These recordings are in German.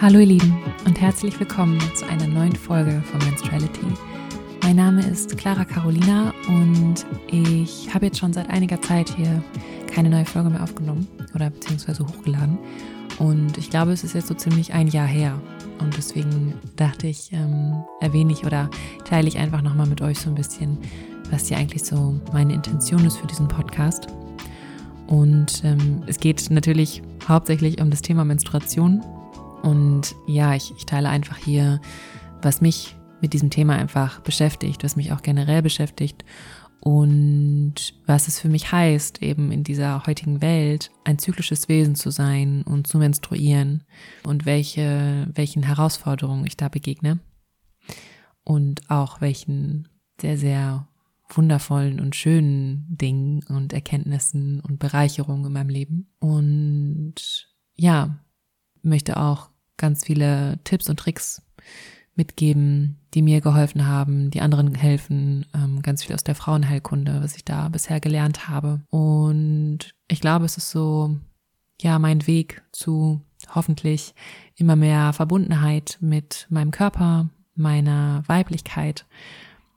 Hallo ihr Lieben und herzlich willkommen zu einer neuen Folge von Menstruality. Mein Name ist Clara Carolina und ich habe jetzt schon seit einiger Zeit hier keine neue Folge mehr aufgenommen oder beziehungsweise hochgeladen. Und ich glaube, es ist jetzt so ziemlich ein Jahr her. Und deswegen dachte ich, ähm, erwähne ich oder teile ich einfach nochmal mit euch so ein bisschen, was hier eigentlich so meine Intention ist für diesen Podcast. Und ähm, es geht natürlich hauptsächlich um das Thema Menstruation und ja, ich, ich teile einfach hier, was mich mit diesem Thema einfach beschäftigt, was mich auch generell beschäftigt und was es für mich heißt, eben in dieser heutigen Welt ein zyklisches Wesen zu sein und zu menstruieren und welche, welchen Herausforderungen ich da begegne und auch welchen sehr, sehr wundervollen und schönen Dingen und Erkenntnissen und Bereicherungen in meinem Leben. Und ja, möchte auch ganz viele Tipps und Tricks mitgeben, die mir geholfen haben, die anderen helfen, ähm, ganz viel aus der Frauenheilkunde, was ich da bisher gelernt habe. Und ich glaube, es ist so, ja, mein Weg zu hoffentlich immer mehr Verbundenheit mit meinem Körper, meiner Weiblichkeit,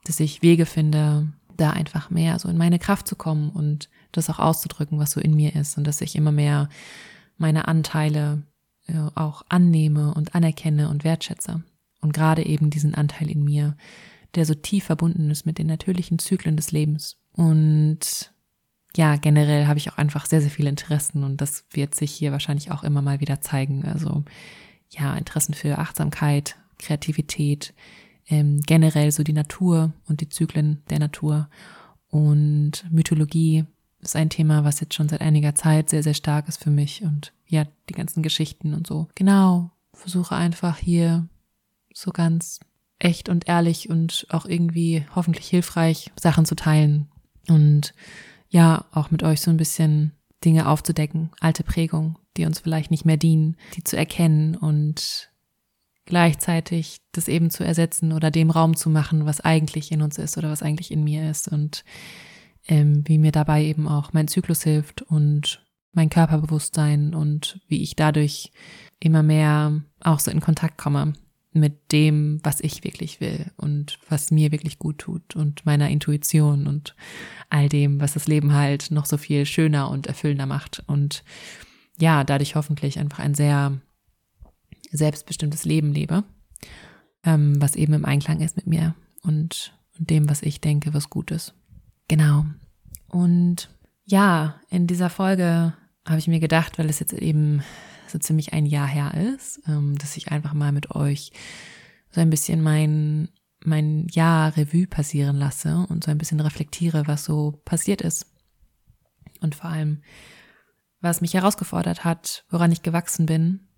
dass ich Wege finde, da einfach mehr so in meine Kraft zu kommen und das auch auszudrücken, was so in mir ist und dass ich immer mehr meine Anteile auch annehme und anerkenne und wertschätze. Und gerade eben diesen Anteil in mir, der so tief verbunden ist mit den natürlichen Zyklen des Lebens. Und ja, generell habe ich auch einfach sehr, sehr viele Interessen und das wird sich hier wahrscheinlich auch immer mal wieder zeigen. Also ja, Interessen für Achtsamkeit, Kreativität, ähm, generell so die Natur und die Zyklen der Natur und Mythologie ist ein Thema, was jetzt schon seit einiger Zeit sehr, sehr stark ist für mich und ja, die ganzen Geschichten und so. Genau, versuche einfach hier so ganz echt und ehrlich und auch irgendwie hoffentlich hilfreich Sachen zu teilen und ja, auch mit euch so ein bisschen Dinge aufzudecken, alte Prägungen, die uns vielleicht nicht mehr dienen, die zu erkennen und gleichzeitig das eben zu ersetzen oder dem Raum zu machen, was eigentlich in uns ist oder was eigentlich in mir ist und ähm, wie mir dabei eben auch mein Zyklus hilft und mein Körperbewusstsein und wie ich dadurch immer mehr auch so in Kontakt komme mit dem, was ich wirklich will und was mir wirklich gut tut und meiner Intuition und all dem, was das Leben halt noch so viel schöner und erfüllender macht und ja, dadurch hoffentlich einfach ein sehr selbstbestimmtes Leben lebe, ähm, was eben im Einklang ist mit mir und, und dem, was ich denke, was gut ist. Genau. Und ja, in dieser Folge habe ich mir gedacht, weil es jetzt eben so ziemlich ein Jahr her ist, ähm, dass ich einfach mal mit euch so ein bisschen mein, mein Jahr Revue passieren lasse und so ein bisschen reflektiere, was so passiert ist. Und vor allem, was mich herausgefordert hat, woran ich gewachsen bin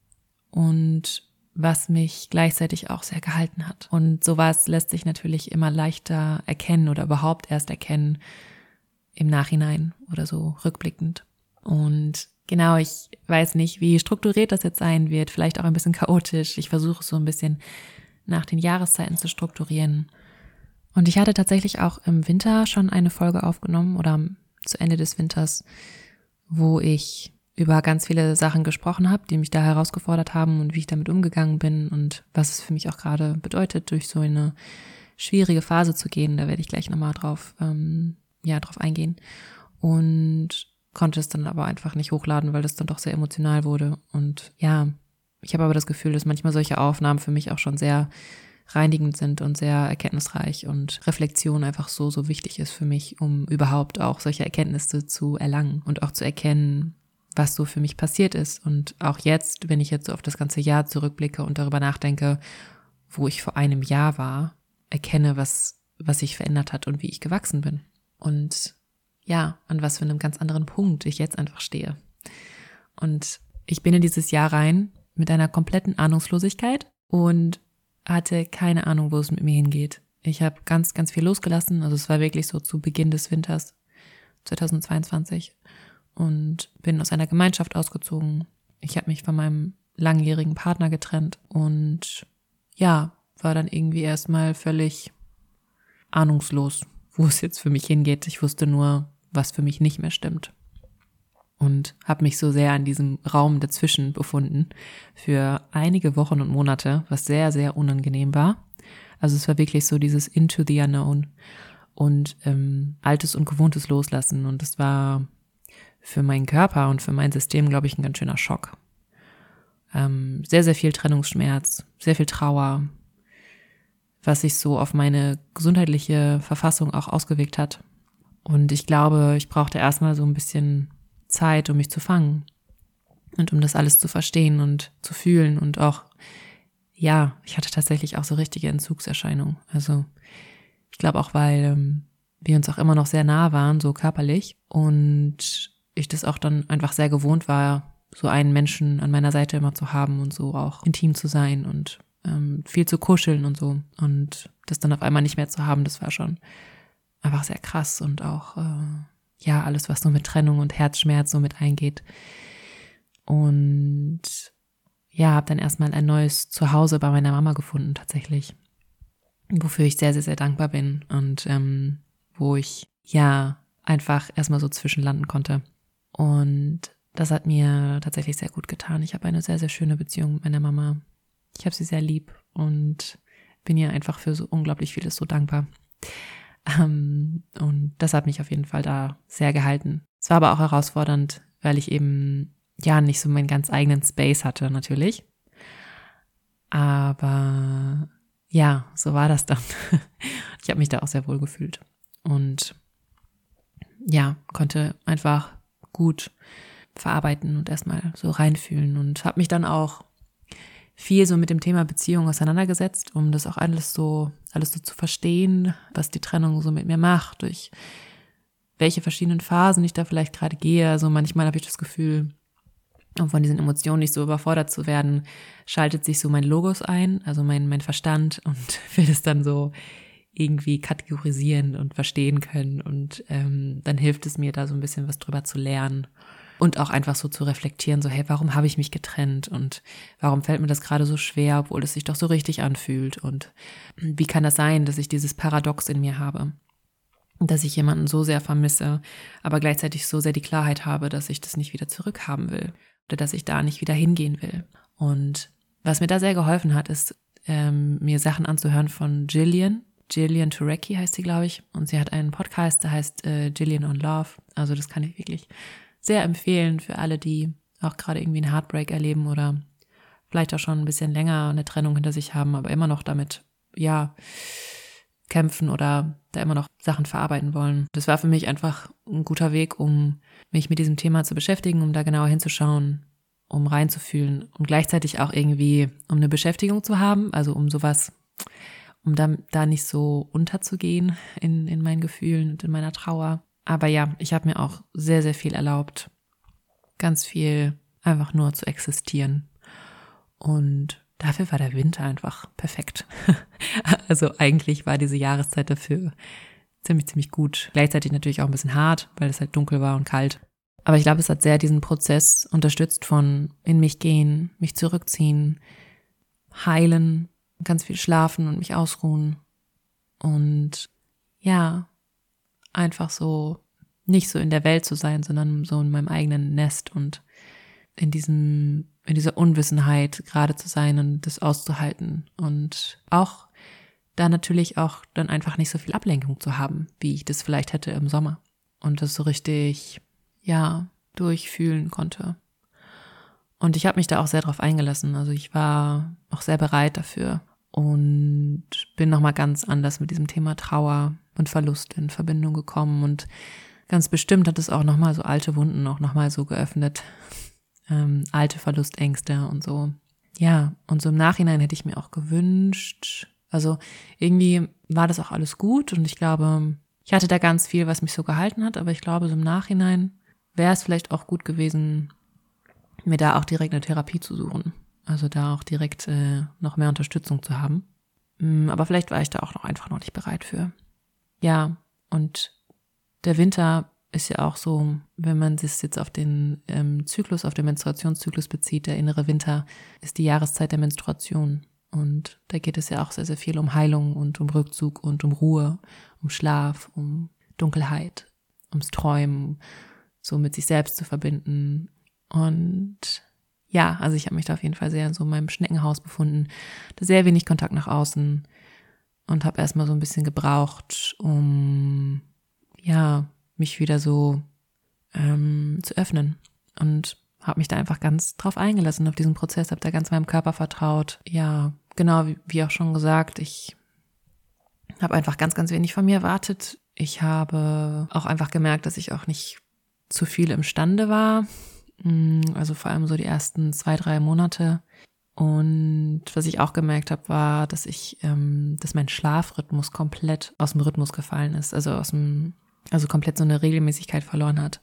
und was mich gleichzeitig auch sehr gehalten hat. Und sowas lässt sich natürlich immer leichter erkennen oder überhaupt erst erkennen im Nachhinein oder so rückblickend. Und genau, ich weiß nicht, wie strukturiert das jetzt sein wird, vielleicht auch ein bisschen chaotisch. Ich versuche so ein bisschen nach den Jahreszeiten zu strukturieren. Und ich hatte tatsächlich auch im Winter schon eine Folge aufgenommen oder zu Ende des Winters, wo ich über ganz viele Sachen gesprochen habe, die mich da herausgefordert haben und wie ich damit umgegangen bin und was es für mich auch gerade bedeutet, durch so eine schwierige Phase zu gehen. Da werde ich gleich nochmal drauf, ähm, ja, drauf eingehen. Und konnte es dann aber einfach nicht hochladen, weil das dann doch sehr emotional wurde. Und ja, ich habe aber das Gefühl, dass manchmal solche Aufnahmen für mich auch schon sehr reinigend sind und sehr erkenntnisreich und Reflexion einfach so, so wichtig ist für mich, um überhaupt auch solche Erkenntnisse zu erlangen und auch zu erkennen, was so für mich passiert ist. Und auch jetzt, wenn ich jetzt so auf das ganze Jahr zurückblicke und darüber nachdenke, wo ich vor einem Jahr war, erkenne, was, was sich verändert hat und wie ich gewachsen bin. Und ja, an was für einem ganz anderen Punkt ich jetzt einfach stehe. Und ich bin in dieses Jahr rein mit einer kompletten Ahnungslosigkeit und hatte keine Ahnung, wo es mit mir hingeht. Ich habe ganz, ganz viel losgelassen. Also es war wirklich so zu Beginn des Winters 2022 und bin aus einer Gemeinschaft ausgezogen. Ich habe mich von meinem langjährigen Partner getrennt und ja, war dann irgendwie erstmal völlig ahnungslos, wo es jetzt für mich hingeht. Ich wusste nur, was für mich nicht mehr stimmt. und habe mich so sehr in diesem Raum dazwischen befunden für einige Wochen und Monate, was sehr, sehr unangenehm war. Also es war wirklich so dieses Into the Unknown und ähm, Altes und Gewohntes loslassen. Und das war für meinen Körper und für mein System, glaube ich, ein ganz schöner Schock. Ähm, sehr, sehr viel Trennungsschmerz, sehr viel Trauer, was sich so auf meine gesundheitliche Verfassung auch ausgewirkt hat. Und ich glaube, ich brauchte erstmal so ein bisschen Zeit, um mich zu fangen und um das alles zu verstehen und zu fühlen und auch, ja, ich hatte tatsächlich auch so richtige Entzugserscheinungen. Also ich glaube auch, weil ähm, wir uns auch immer noch sehr nah waren, so körperlich und ich das auch dann einfach sehr gewohnt war, so einen Menschen an meiner Seite immer zu haben und so auch intim zu sein und ähm, viel zu kuscheln und so. Und das dann auf einmal nicht mehr zu haben, das war schon einfach sehr krass und auch, äh, ja, alles, was so mit Trennung und Herzschmerz so mit eingeht. Und ja, habe dann erstmal ein neues Zuhause bei meiner Mama gefunden, tatsächlich. Wofür ich sehr, sehr, sehr dankbar bin und ähm, wo ich ja einfach erstmal so zwischenlanden konnte. Und das hat mir tatsächlich sehr gut getan. Ich habe eine sehr, sehr schöne Beziehung mit meiner Mama. Ich habe sie sehr lieb und bin ihr einfach für so unglaublich vieles so dankbar. Ähm, und das hat mich auf jeden Fall da sehr gehalten. Es war aber auch herausfordernd, weil ich eben ja nicht so meinen ganz eigenen Space hatte, natürlich. Aber ja, so war das dann. ich habe mich da auch sehr wohl gefühlt und ja, konnte einfach gut verarbeiten und erstmal so reinfühlen und habe mich dann auch viel so mit dem Thema Beziehung auseinandergesetzt, um das auch alles so, alles so zu verstehen, was die Trennung so mit mir macht, durch welche verschiedenen Phasen ich da vielleicht gerade gehe. Also manchmal habe ich das Gefühl, um von diesen Emotionen nicht so überfordert zu werden, schaltet sich so mein Logos ein, also mein, mein Verstand und will es dann so irgendwie kategorisieren und verstehen können. Und ähm, dann hilft es mir da so ein bisschen was drüber zu lernen und auch einfach so zu reflektieren, so hey, warum habe ich mich getrennt und warum fällt mir das gerade so schwer, obwohl es sich doch so richtig anfühlt und wie kann das sein, dass ich dieses Paradox in mir habe, dass ich jemanden so sehr vermisse, aber gleichzeitig so sehr die Klarheit habe, dass ich das nicht wieder zurückhaben will oder dass ich da nicht wieder hingehen will. Und was mir da sehr geholfen hat, ist ähm, mir Sachen anzuhören von Jillian. Jillian Turecki heißt sie, glaube ich. Und sie hat einen Podcast, der heißt äh, Jillian on Love. Also das kann ich wirklich sehr empfehlen für alle, die auch gerade irgendwie einen Heartbreak erleben oder vielleicht auch schon ein bisschen länger eine Trennung hinter sich haben, aber immer noch damit, ja, kämpfen oder da immer noch Sachen verarbeiten wollen. Das war für mich einfach ein guter Weg, um mich mit diesem Thema zu beschäftigen, um da genauer hinzuschauen, um reinzufühlen und gleichzeitig auch irgendwie, um eine Beschäftigung zu haben, also um sowas, um da, da nicht so unterzugehen in, in meinen Gefühlen und in meiner Trauer. Aber ja, ich habe mir auch sehr, sehr viel erlaubt. Ganz viel einfach nur zu existieren. Und dafür war der Winter einfach perfekt. also eigentlich war diese Jahreszeit dafür ziemlich, ziemlich gut. Gleichzeitig natürlich auch ein bisschen hart, weil es halt dunkel war und kalt. Aber ich glaube, es hat sehr diesen Prozess unterstützt von in mich gehen, mich zurückziehen, heilen, ganz viel schlafen und mich ausruhen. Und ja, einfach so nicht so in der Welt zu sein, sondern so in meinem eigenen Nest und in diesem, in dieser Unwissenheit gerade zu sein und das auszuhalten und auch da natürlich auch dann einfach nicht so viel Ablenkung zu haben, wie ich das vielleicht hätte im Sommer und das so richtig, ja, durchfühlen konnte. Und ich habe mich da auch sehr drauf eingelassen. Also ich war auch sehr bereit dafür und bin nochmal ganz anders mit diesem Thema Trauer und Verlust in Verbindung gekommen und ganz bestimmt hat es auch nochmal so alte Wunden auch nochmal so geöffnet, ähm, alte Verlustängste und so. Ja, und so im Nachhinein hätte ich mir auch gewünscht, also irgendwie war das auch alles gut und ich glaube, ich hatte da ganz viel, was mich so gehalten hat, aber ich glaube, so im Nachhinein wäre es vielleicht auch gut gewesen, mir da auch direkt eine Therapie zu suchen. Also da auch direkt äh, noch mehr Unterstützung zu haben. Mm, aber vielleicht war ich da auch noch einfach noch nicht bereit für. Ja, und der Winter ist ja auch so, wenn man es jetzt auf den ähm, Zyklus, auf den Menstruationszyklus bezieht, der innere Winter ist die Jahreszeit der Menstruation. Und da geht es ja auch sehr, sehr viel um Heilung und um Rückzug und um Ruhe, um Schlaf, um Dunkelheit, ums Träumen, so mit sich selbst zu verbinden. Und ja, also ich habe mich da auf jeden Fall sehr in so meinem Schneckenhaus befunden, sehr wenig Kontakt nach außen und habe erstmal so ein bisschen gebraucht, um ja mich wieder so ähm, zu öffnen und habe mich da einfach ganz drauf eingelassen auf diesen Prozess, habe da ganz meinem Körper vertraut. Ja, genau wie, wie auch schon gesagt, ich habe einfach ganz, ganz wenig von mir erwartet. Ich habe auch einfach gemerkt, dass ich auch nicht zu viel imstande war. Mm, also vor allem so die ersten zwei, drei Monate. Und was ich auch gemerkt habe, war, dass ich, ähm, dass mein Schlafrhythmus komplett aus dem Rhythmus gefallen ist. Also aus dem, also komplett so eine Regelmäßigkeit verloren hat.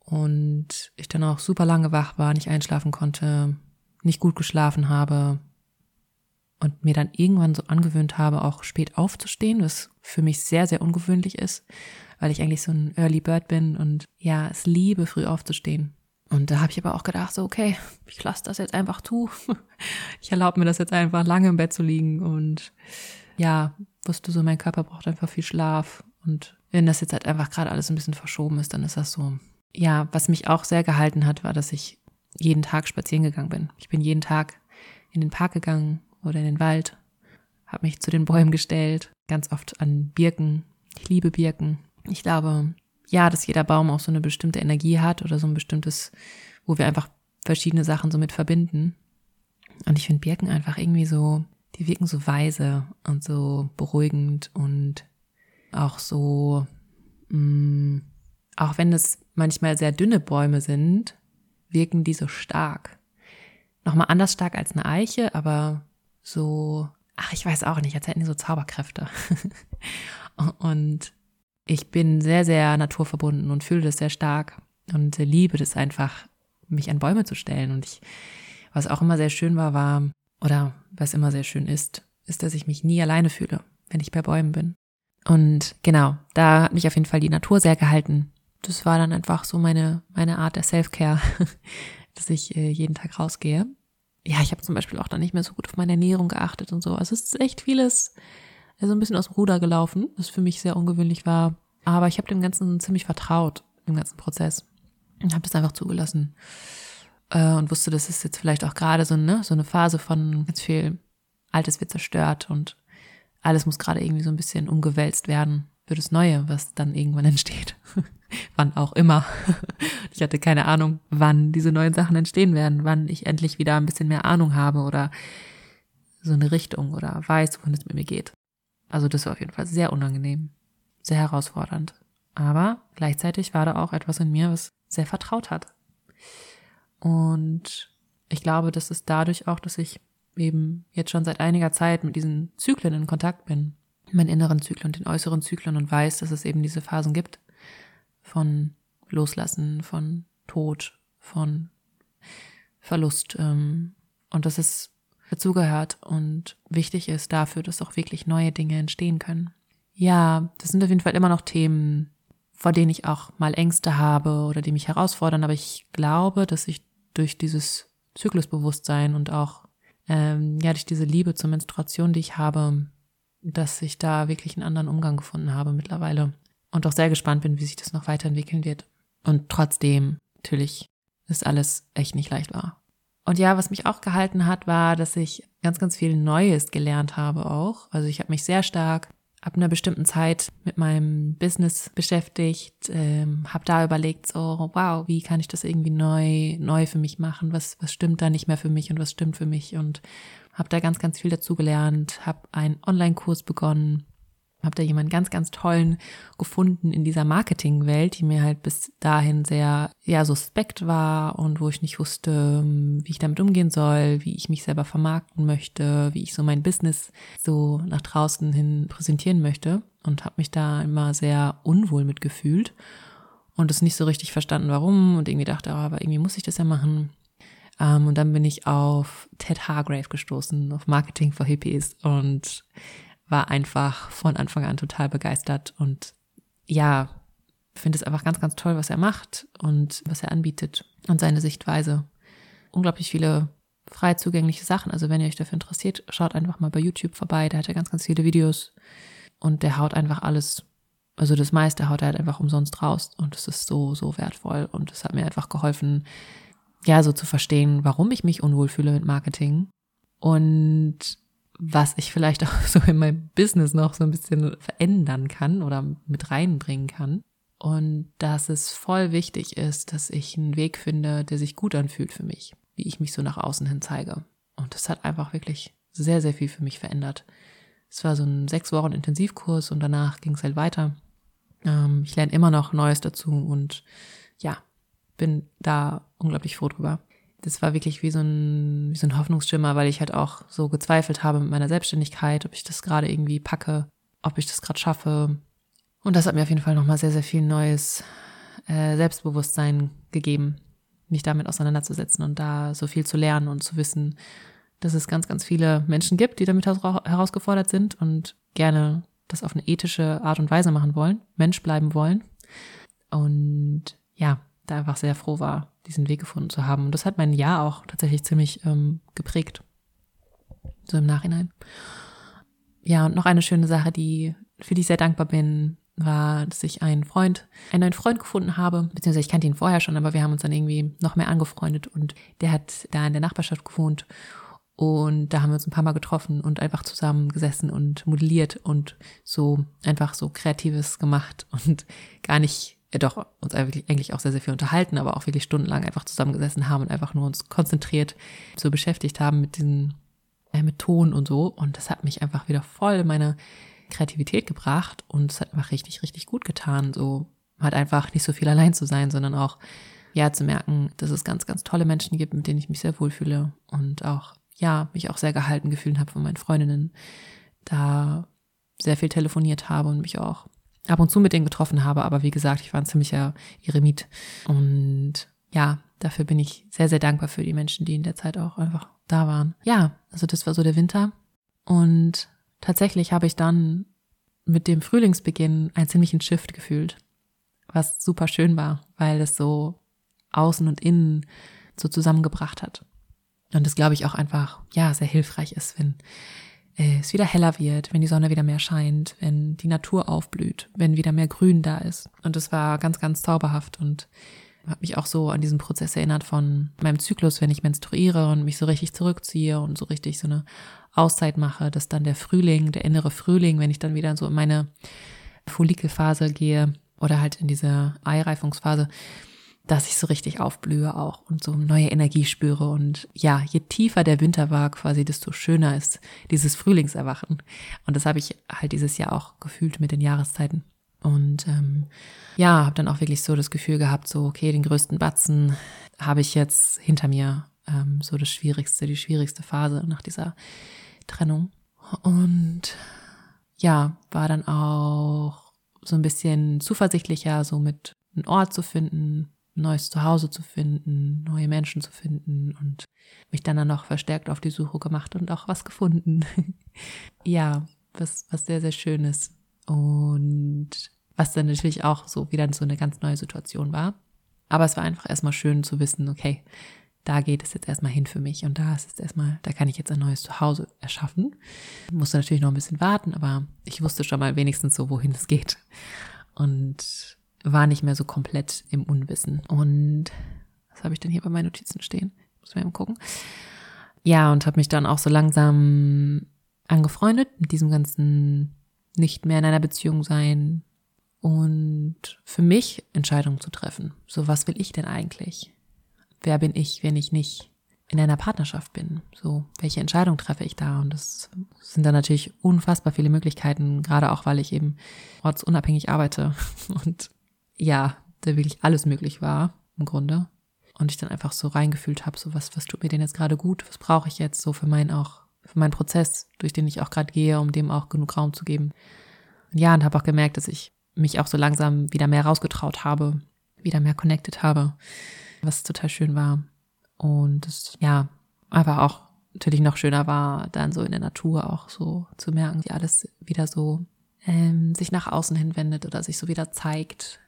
Und ich dann auch super lange wach war, nicht einschlafen konnte, nicht gut geschlafen habe, und mir dann irgendwann so angewöhnt habe, auch spät aufzustehen, was für mich sehr, sehr ungewöhnlich ist, weil ich eigentlich so ein Early Bird bin und ja, es liebe, früh aufzustehen. Und da habe ich aber auch gedacht, so, okay, ich lasse das jetzt einfach zu. Ich erlaube mir das jetzt einfach lange im Bett zu liegen und ja, wusste so, mein Körper braucht einfach viel Schlaf. Und wenn das jetzt halt einfach gerade alles ein bisschen verschoben ist, dann ist das so. Ja, was mich auch sehr gehalten hat, war, dass ich jeden Tag spazieren gegangen bin. Ich bin jeden Tag in den Park gegangen, oder in den Wald, habe mich zu den Bäumen gestellt, ganz oft an Birken. Ich liebe Birken. Ich glaube, ja, dass jeder Baum auch so eine bestimmte Energie hat oder so ein bestimmtes, wo wir einfach verschiedene Sachen so mit verbinden. Und ich finde Birken einfach irgendwie so, die wirken so weise und so beruhigend und auch so, mh, mm, auch wenn es manchmal sehr dünne Bäume sind, wirken die so stark. Nochmal anders stark als eine Eiche, aber so, ach, ich weiß auch nicht, als hätten die so Zauberkräfte. und ich bin sehr, sehr naturverbunden und fühle das sehr stark und liebe das einfach, mich an Bäume zu stellen. Und ich, was auch immer sehr schön war, war, oder was immer sehr schön ist, ist, dass ich mich nie alleine fühle, wenn ich bei Bäumen bin. Und genau, da hat mich auf jeden Fall die Natur sehr gehalten. Das war dann einfach so meine, meine Art der Self-Care, dass ich äh, jeden Tag rausgehe ja, ich habe zum Beispiel auch dann nicht mehr so gut auf meine Ernährung geachtet und so. Also es ist echt vieles also ein bisschen aus dem Ruder gelaufen, was für mich sehr ungewöhnlich war. Aber ich habe dem Ganzen ziemlich vertraut, im ganzen Prozess. Und habe das einfach zugelassen. Äh, und wusste, das ist jetzt vielleicht auch gerade so, ne, so eine Phase von ganz viel Altes wird zerstört und alles muss gerade irgendwie so ein bisschen umgewälzt werden für das Neue, was dann irgendwann entsteht. wann auch immer. Ich hatte keine Ahnung, wann diese neuen Sachen entstehen werden, wann ich endlich wieder ein bisschen mehr Ahnung habe oder so eine Richtung oder weiß, wohin es mit mir geht. Also das war auf jeden Fall sehr unangenehm, sehr herausfordernd. Aber gleichzeitig war da auch etwas in mir, was sehr vertraut hat. Und ich glaube, das ist dadurch auch, dass ich eben jetzt schon seit einiger Zeit mit diesen Zyklen in Kontakt bin. Meinen inneren Zyklen und den äußeren Zyklen und weiß, dass es eben diese Phasen gibt von Loslassen, von Tod, von Verlust ähm, und dass es dazugehört und wichtig ist dafür, dass auch wirklich neue Dinge entstehen können. Ja, das sind auf jeden Fall immer noch Themen, vor denen ich auch mal Ängste habe oder die mich herausfordern, aber ich glaube, dass ich durch dieses Zyklusbewusstsein und auch ähm, ja durch diese Liebe zur Menstruation, die ich habe, dass ich da wirklich einen anderen Umgang gefunden habe mittlerweile und auch sehr gespannt bin, wie sich das noch weiterentwickeln wird. Und trotzdem, natürlich, ist alles echt nicht leicht war. Und ja, was mich auch gehalten hat, war, dass ich ganz, ganz viel Neues gelernt habe auch. Also ich habe mich sehr stark ab einer bestimmten Zeit mit meinem Business beschäftigt, ähm, habe da überlegt, so, wow, wie kann ich das irgendwie neu, neu für mich machen? Was, was stimmt da nicht mehr für mich und was stimmt für mich? Und habe da ganz, ganz viel dazu gelernt, habe einen Online-Kurs begonnen, habe da jemanden ganz, ganz tollen gefunden in dieser Marketingwelt, die mir halt bis dahin sehr, ja, suspekt war und wo ich nicht wusste, wie ich damit umgehen soll, wie ich mich selber vermarkten möchte, wie ich so mein Business so nach draußen hin präsentieren möchte und habe mich da immer sehr unwohl mitgefühlt und es nicht so richtig verstanden, warum und irgendwie dachte, oh, aber irgendwie muss ich das ja machen. Ähm, und dann bin ich auf Ted Hargrave gestoßen, auf Marketing for Hippies und war einfach von Anfang an total begeistert und ja, finde es einfach ganz, ganz toll, was er macht und was er anbietet und seine Sichtweise. Unglaublich viele frei zugängliche Sachen. Also wenn ihr euch dafür interessiert, schaut einfach mal bei YouTube vorbei. Da hat er ganz, ganz viele Videos und der haut einfach alles also das meiste haut er halt einfach umsonst raus und es ist so, so wertvoll und es hat mir einfach geholfen, ja, so zu verstehen, warum ich mich unwohl fühle mit Marketing und was ich vielleicht auch so in meinem Business noch so ein bisschen verändern kann oder mit reinbringen kann. Und dass es voll wichtig ist, dass ich einen Weg finde, der sich gut anfühlt für mich, wie ich mich so nach außen hin zeige. Und das hat einfach wirklich sehr, sehr viel für mich verändert. Es war so ein sechs Wochen Intensivkurs und danach ging es halt weiter. Ähm, ich lerne immer noch Neues dazu und ja, bin da unglaublich froh drüber. Das war wirklich wie so ein, wie so ein Hoffnungsschimmer, weil ich halt auch so gezweifelt habe mit meiner Selbstständigkeit, ob ich das gerade irgendwie packe, ob ich das gerade schaffe. Und das hat mir auf jeden Fall nochmal sehr, sehr viel neues äh, Selbstbewusstsein gegeben, mich damit auseinanderzusetzen und da so viel zu lernen und zu wissen, dass es ganz, ganz viele Menschen gibt, die damit herausgefordert sind und gerne das auf eine ethische Art und Weise machen wollen, Mensch bleiben wollen. Und ja, da einfach sehr froh war, diesen Weg gefunden zu haben. Und das hat mein Jahr auch tatsächlich ziemlich ähm, geprägt. So im Nachhinein. Ja, und noch eine schöne Sache, die, für die ich sehr dankbar bin, war, dass ich einen Freund, einen neuen Freund gefunden habe, beziehungsweise ich kannte ihn vorher schon, aber wir haben uns dann irgendwie noch mehr angefreundet und der hat da in der Nachbarschaft gewohnt und da haben wir uns ein paar Mal getroffen und einfach zusammen gesessen und modelliert und so einfach so Kreatives gemacht und gar nicht, ja doch, uns eigentlich auch sehr, sehr viel unterhalten, aber auch wirklich stundenlang einfach zusammengesessen haben und einfach nur uns konzentriert so beschäftigt haben mit diesen, äh, mit Ton und so. Und das hat mich einfach wieder voll in meine Kreativität gebracht und es hat einfach richtig, richtig gut getan, so halt einfach nicht so viel allein zu sein, sondern auch ja zu merken, dass es ganz, ganz tolle Menschen gibt, mit denen ich mich sehr wohlfühle und auch ja, mich auch sehr gehalten gefühlt habe von meinen Freundinnen, da sehr viel telefoniert habe und mich auch ab und zu mit denen getroffen habe. Aber wie gesagt, ich war ein ziemlicher Eremit. Und ja, dafür bin ich sehr, sehr dankbar für die Menschen, die in der Zeit auch einfach da waren. Ja, also das war so der Winter. Und tatsächlich habe ich dann mit dem Frühlingsbeginn einen ziemlichen Shift gefühlt, was super schön war, weil es so außen und innen so zusammengebracht hat. Und das glaube ich auch einfach, ja, sehr hilfreich ist, wenn es wieder heller wird, wenn die Sonne wieder mehr scheint, wenn die Natur aufblüht, wenn wieder mehr Grün da ist. Und das war ganz, ganz zauberhaft und hat mich auch so an diesen Prozess erinnert von meinem Zyklus, wenn ich menstruiere und mich so richtig zurückziehe und so richtig so eine Auszeit mache, dass dann der Frühling, der innere Frühling, wenn ich dann wieder so in meine Follikelphase gehe oder halt in diese Eireifungsphase, dass ich so richtig aufblühe auch und so neue Energie spüre. Und ja, je tiefer der Winter war quasi, desto schöner ist dieses Frühlingserwachen. Und das habe ich halt dieses Jahr auch gefühlt mit den Jahreszeiten. Und ähm, ja, habe dann auch wirklich so das Gefühl gehabt, so, okay, den größten Batzen habe ich jetzt hinter mir. Ähm, so das Schwierigste, die schwierigste Phase nach dieser Trennung. Und ja, war dann auch so ein bisschen zuversichtlicher, so mit einem Ort zu finden, neues Zuhause zu finden, neue Menschen zu finden und mich dann, dann noch verstärkt auf die Suche gemacht und auch was gefunden. ja, was, was sehr, sehr schön ist. Und was dann natürlich auch so wieder so eine ganz neue Situation war. Aber es war einfach erstmal schön zu wissen, okay, da geht es jetzt erstmal hin für mich und da ist es erstmal, da kann ich jetzt ein neues Zuhause erschaffen. Musste natürlich noch ein bisschen warten, aber ich wusste schon mal wenigstens so, wohin es geht. Und war nicht mehr so komplett im Unwissen. Und was habe ich denn hier bei meinen Notizen stehen? Muss mal eben gucken. Ja, und habe mich dann auch so langsam angefreundet mit diesem ganzen nicht mehr in einer Beziehung sein und für mich Entscheidungen zu treffen. So, was will ich denn eigentlich? Wer bin ich, wenn ich nicht in einer Partnerschaft bin? So, welche Entscheidung treffe ich da? Und das sind dann natürlich unfassbar viele Möglichkeiten, gerade auch, weil ich eben ortsunabhängig arbeite und ja, da wirklich alles möglich war, im Grunde. Und ich dann einfach so reingefühlt habe, so was, was tut mir denn jetzt gerade gut, was brauche ich jetzt so für meinen auch, für meinen Prozess, durch den ich auch gerade gehe, um dem auch genug Raum zu geben. Ja, und habe auch gemerkt, dass ich mich auch so langsam wieder mehr rausgetraut habe, wieder mehr connected habe, was total schön war. Und es, ja, einfach auch natürlich noch schöner war, dann so in der Natur auch so zu merken, wie alles wieder so ähm, sich nach außen hin wendet oder sich so wieder zeigt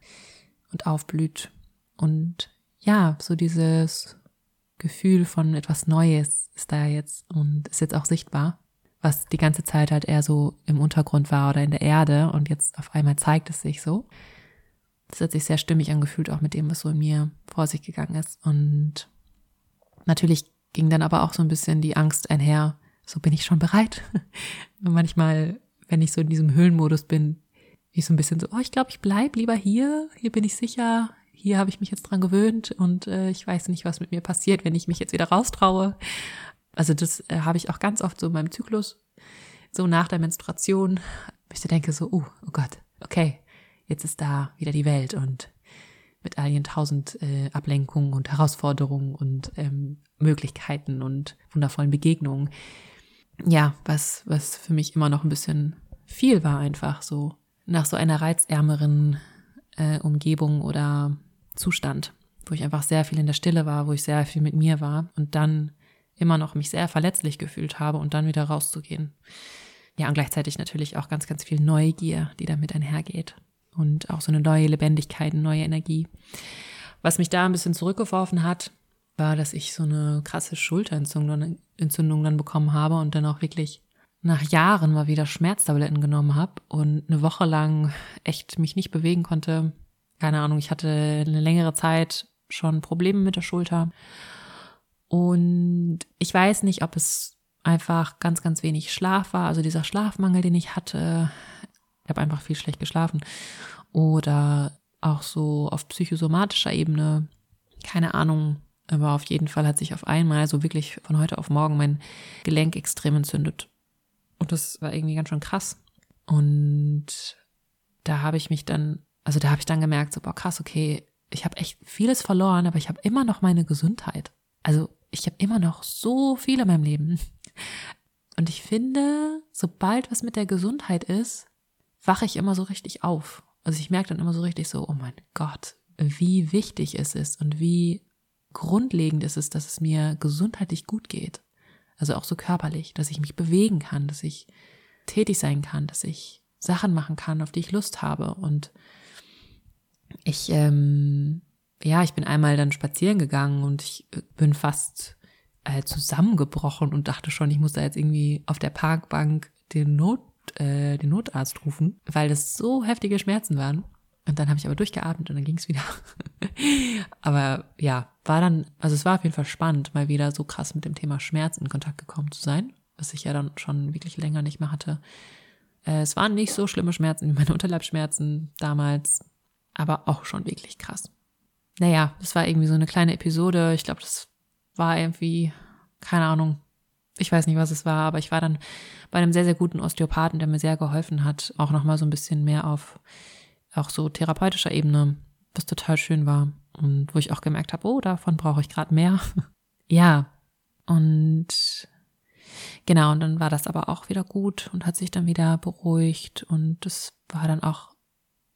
und aufblüht. Und ja, so dieses Gefühl von etwas Neues ist da jetzt und ist jetzt auch sichtbar. was die ganze Zeit halt eher so im Untergrund war oder in der Erde und jetzt auf einmal zeigt es sich so. Das hat sich sehr stimmig angefühlt, auch mit dem, was so in mir vor sich gegangen ist. Und natürlich ging dann aber auch so ein bisschen die Angst einher, so bin ich schon bereit. manchmal, wenn ich so in diesem Höhlenmodus bin, ich so ein bisschen so, oh, ich glaube, ich bleib lieber hier, hier bin ich sicher, hier habe ich mich jetzt dran gewöhnt und äh, ich weiß nicht, was mit mir passiert, wenn ich mich jetzt wieder raustraue. Also das äh, habe ich auch ganz oft so in meinem Zyklus, so nach der Menstruation, ich denke so, oh, oh Gott, okay, jetzt ist da wieder die Welt und mit all ihren tausend äh, Ablenkungen und Herausforderungen und ähm, Möglichkeiten und wundervollen Begegnungen. Ja, was, was für mich immer noch ein bisschen viel war einfach so. Nach so einer reizärmeren äh, Umgebung oder Zustand, wo ich einfach sehr viel in der Stille war, wo ich sehr viel mit mir war und dann immer noch mich sehr verletzlich gefühlt habe und dann wieder rauszugehen. Ja, und gleichzeitig natürlich auch ganz, ganz viel Neugier, die damit einhergeht. Und auch so eine neue Lebendigkeit, eine neue Energie. Was mich da ein bisschen zurückgeworfen hat, war, dass ich so eine krasse Schulterentzündung Entzündung dann bekommen habe und dann auch wirklich nach Jahren mal wieder Schmerztabletten genommen habe und eine Woche lang echt mich nicht bewegen konnte. Keine Ahnung, ich hatte eine längere Zeit schon Probleme mit der Schulter und ich weiß nicht, ob es einfach ganz, ganz wenig Schlaf war, also dieser Schlafmangel, den ich hatte. Ich habe einfach viel schlecht geschlafen. Oder auch so auf psychosomatischer Ebene, keine Ahnung, aber auf jeden Fall hat sich auf einmal so wirklich von heute auf morgen mein Gelenk extrem entzündet. Und das war irgendwie ganz schön krass. Und da habe ich mich dann, also da habe ich dann gemerkt, so, boah, krass, okay, ich habe echt vieles verloren, aber ich habe immer noch meine Gesundheit. Also ich habe immer noch so viel in meinem Leben. Und ich finde, sobald was mit der Gesundheit ist, wache ich immer so richtig auf. Also ich merke dann immer so richtig so, oh mein Gott, wie wichtig es ist und wie grundlegend ist es, dass es mir gesundheitlich gut geht. Also auch so körperlich, dass ich mich bewegen kann, dass ich tätig sein kann, dass ich Sachen machen kann, auf die ich Lust habe. Und ich ähm, ja, ich bin einmal dann spazieren gegangen und ich äh, bin fast äh, zusammengebrochen und dachte schon, ich muss da jetzt irgendwie auf der Parkbank den Not, äh, den Notarzt rufen, weil das so heftige Schmerzen waren. Und dann habe ich aber durchgeatmet und dann ging es wieder. aber ja, war dann, also es war auf jeden Fall spannend, mal wieder so krass mit dem Thema Schmerz in Kontakt gekommen zu sein, was ich ja dann schon wirklich länger nicht mehr hatte. Äh, es waren nicht so schlimme Schmerzen wie meine Unterleibsschmerzen damals, aber auch schon wirklich krass naja, das war irgendwie so eine kleine Episode. Ich glaube, das war irgendwie, keine Ahnung, ich weiß nicht, was es war, aber ich war dann bei einem sehr, sehr guten Osteopathen, der mir sehr geholfen hat, auch nochmal so ein bisschen mehr auf auch so therapeutischer Ebene, was total schön war und wo ich auch gemerkt habe, oh, davon brauche ich gerade mehr. ja, und genau, und dann war das aber auch wieder gut und hat sich dann wieder beruhigt und das war dann auch,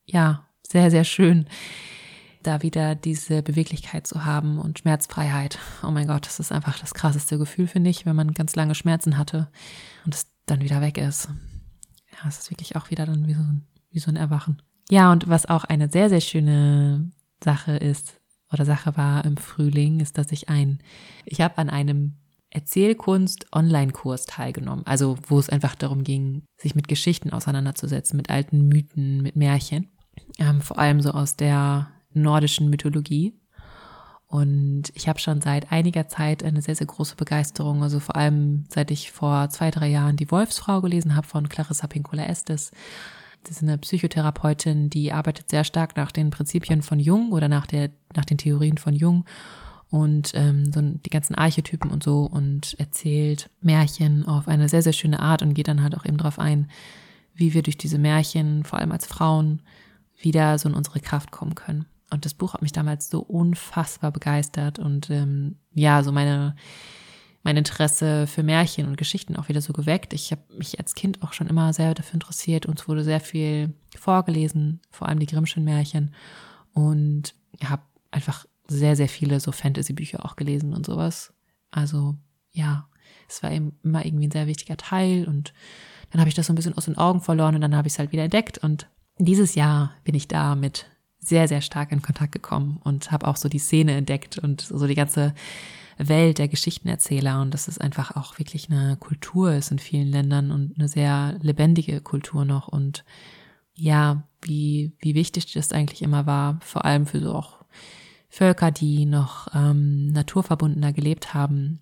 ja, sehr, sehr schön da wieder diese Beweglichkeit zu haben und Schmerzfreiheit. Oh mein Gott, das ist einfach das krasseste Gefühl, finde ich, wenn man ganz lange Schmerzen hatte und es dann wieder weg ist. Ja, es ist wirklich auch wieder dann wie so, ein, wie so ein Erwachen. Ja, und was auch eine sehr, sehr schöne Sache ist oder Sache war im Frühling, ist, dass ich ein, ich habe an einem Erzählkunst-Online-Kurs teilgenommen. Also wo es einfach darum ging, sich mit Geschichten auseinanderzusetzen, mit alten Mythen, mit Märchen. Ähm, vor allem so aus der nordischen Mythologie. Und ich habe schon seit einiger Zeit eine sehr, sehr große Begeisterung, also vor allem seit ich vor zwei, drei Jahren die Wolfsfrau gelesen habe von Clarissa Pinkola Estes. Das ist eine Psychotherapeutin, die arbeitet sehr stark nach den Prinzipien von Jung oder nach, der, nach den Theorien von Jung und ähm, so die ganzen Archetypen und so und erzählt Märchen auf eine sehr, sehr schöne Art und geht dann halt auch eben darauf ein, wie wir durch diese Märchen, vor allem als Frauen, wieder so in unsere Kraft kommen können. Und das Buch hat mich damals so unfassbar begeistert und ähm, ja, so meine mein Interesse für Märchen und Geschichten auch wieder so geweckt. Ich habe mich als Kind auch schon immer sehr dafür interessiert. Uns wurde sehr viel vorgelesen, vor allem die Grimmschen Märchen. Und habe einfach sehr, sehr viele so Fantasy-Bücher auch gelesen und sowas. Also ja, es war eben immer irgendwie ein sehr wichtiger Teil. Und dann habe ich das so ein bisschen aus den Augen verloren und dann habe ich es halt wieder entdeckt. Und dieses Jahr bin ich da mit sehr, sehr stark in Kontakt gekommen und habe auch so die Szene entdeckt und so die ganze Welt der Geschichtenerzähler und dass es einfach auch wirklich eine Kultur ist in vielen Ländern und eine sehr lebendige Kultur noch und ja, wie, wie wichtig das eigentlich immer war, vor allem für so auch Völker, die noch ähm, naturverbundener gelebt haben.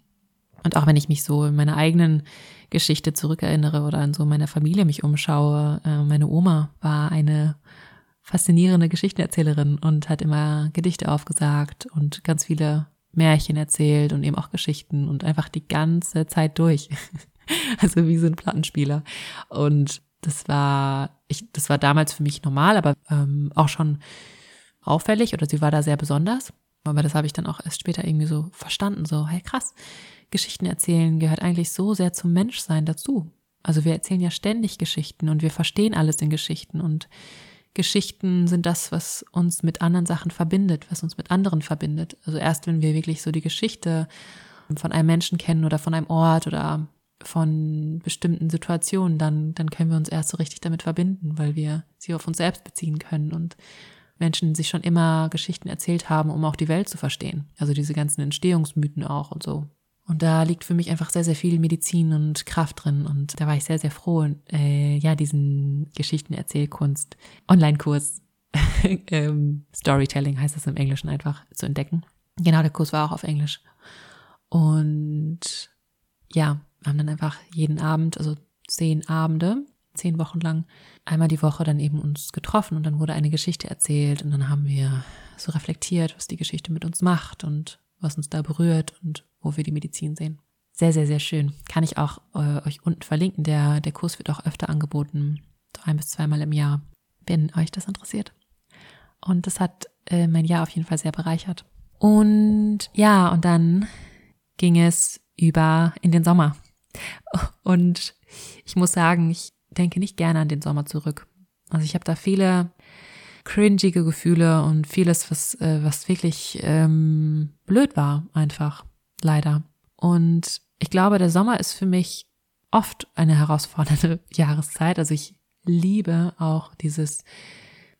Und auch wenn ich mich so in meiner eigenen Geschichte zurückerinnere oder in so meiner Familie mich umschaue, äh, meine Oma war eine faszinierende Geschichtenerzählerin und hat immer Gedichte aufgesagt und ganz viele Märchen erzählt und eben auch Geschichten und einfach die ganze Zeit durch. also wie so ein Plattenspieler. Und das war, ich, das war damals für mich normal, aber ähm, auch schon auffällig oder sie war da sehr besonders. Aber das habe ich dann auch erst später irgendwie so verstanden, so, hey krass, Geschichten erzählen gehört eigentlich so sehr zum Menschsein dazu. Also wir erzählen ja ständig Geschichten und wir verstehen alles in Geschichten und Geschichten sind das, was uns mit anderen Sachen verbindet, was uns mit anderen verbindet. Also erst wenn wir wirklich so die Geschichte von einem Menschen kennen oder von einem Ort oder von bestimmten Situationen, dann, dann können wir uns erst so richtig damit verbinden, weil wir sie auf uns selbst beziehen können und Menschen sich schon immer Geschichten erzählt haben, um auch die Welt zu verstehen. Also diese ganzen Entstehungsmythen auch und so. Und da liegt für mich einfach sehr, sehr viel Medizin und Kraft drin. Und da war ich sehr, sehr froh, äh, ja, diesen Geschichtenerzählkunst Online-Kurs, ähm, Storytelling heißt das im Englischen einfach, zu entdecken. Genau, der Kurs war auch auf Englisch. Und ja, haben dann einfach jeden Abend, also zehn Abende, zehn Wochen lang, einmal die Woche dann eben uns getroffen und dann wurde eine Geschichte erzählt und dann haben wir so reflektiert, was die Geschichte mit uns macht und was uns da berührt und wo wir die Medizin sehen. Sehr, sehr, sehr schön. Kann ich auch äh, euch unten verlinken. Der, der Kurs wird auch öfter angeboten, so ein bis zweimal im Jahr, wenn euch das interessiert. Und das hat äh, mein Jahr auf jeden Fall sehr bereichert. Und ja, und dann ging es über in den Sommer. Und ich muss sagen, ich denke nicht gerne an den Sommer zurück. Also ich habe da viele cringige Gefühle und vieles, was, äh, was wirklich ähm, blöd war, einfach, leider. Und ich glaube, der Sommer ist für mich oft eine herausfordernde Jahreszeit. Also ich liebe auch dieses,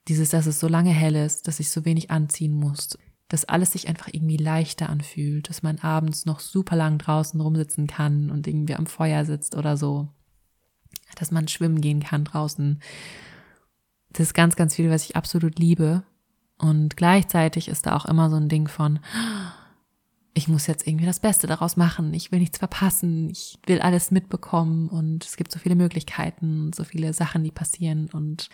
dieses, dass es so lange hell ist, dass ich so wenig anziehen muss, dass alles sich einfach irgendwie leichter anfühlt, dass man abends noch super lang draußen rumsitzen kann und irgendwie am Feuer sitzt oder so, dass man schwimmen gehen kann draußen, das ist ganz, ganz viel, was ich absolut liebe. Und gleichzeitig ist da auch immer so ein Ding von, ich muss jetzt irgendwie das Beste daraus machen. Ich will nichts verpassen. Ich will alles mitbekommen. Und es gibt so viele Möglichkeiten, so viele Sachen, die passieren. Und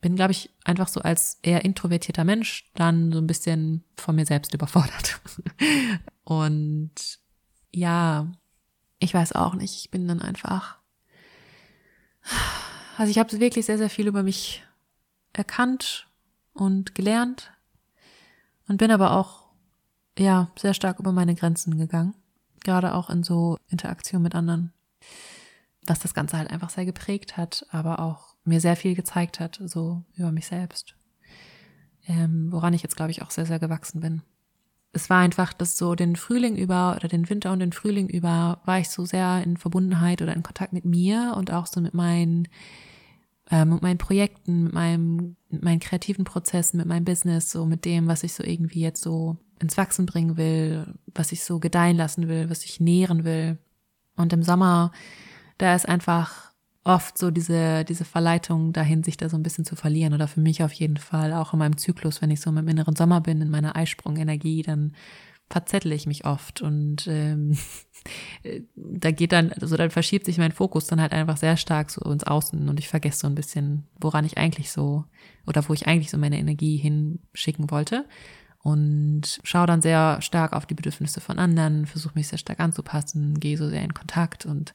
bin, glaube ich, einfach so als eher introvertierter Mensch dann so ein bisschen von mir selbst überfordert. Und ja, ich weiß auch nicht. Ich bin dann einfach also ich habe wirklich sehr, sehr viel über mich erkannt und gelernt und bin aber auch, ja, sehr stark über meine Grenzen gegangen. Gerade auch in so Interaktion mit anderen. Was das Ganze halt einfach sehr geprägt hat, aber auch mir sehr viel gezeigt hat, so über mich selbst. Ähm, woran ich jetzt, glaube ich, auch sehr, sehr gewachsen bin. Es war einfach, dass so den Frühling über oder den Winter und den Frühling über war ich so sehr in Verbundenheit oder in Kontakt mit mir und auch so mit meinen äh, mit meinen Projekten, mit meinem, mit meinen kreativen Prozessen, mit meinem Business, so mit dem, was ich so irgendwie jetzt so ins Wachsen bringen will, was ich so gedeihen lassen will, was ich nähren will. Und im Sommer, da ist einfach oft so diese, diese Verleitung dahin, sich da so ein bisschen zu verlieren. Oder für mich auf jeden Fall, auch in meinem Zyklus, wenn ich so im inneren Sommer bin, in meiner Eisprungenergie, dann verzettle ich mich oft und ähm, da geht dann, also dann verschiebt sich mein Fokus dann halt einfach sehr stark so ins Außen und ich vergesse so ein bisschen, woran ich eigentlich so oder wo ich eigentlich so meine Energie hinschicken wollte und schaue dann sehr stark auf die Bedürfnisse von anderen, versuche mich sehr stark anzupassen, gehe so sehr in Kontakt und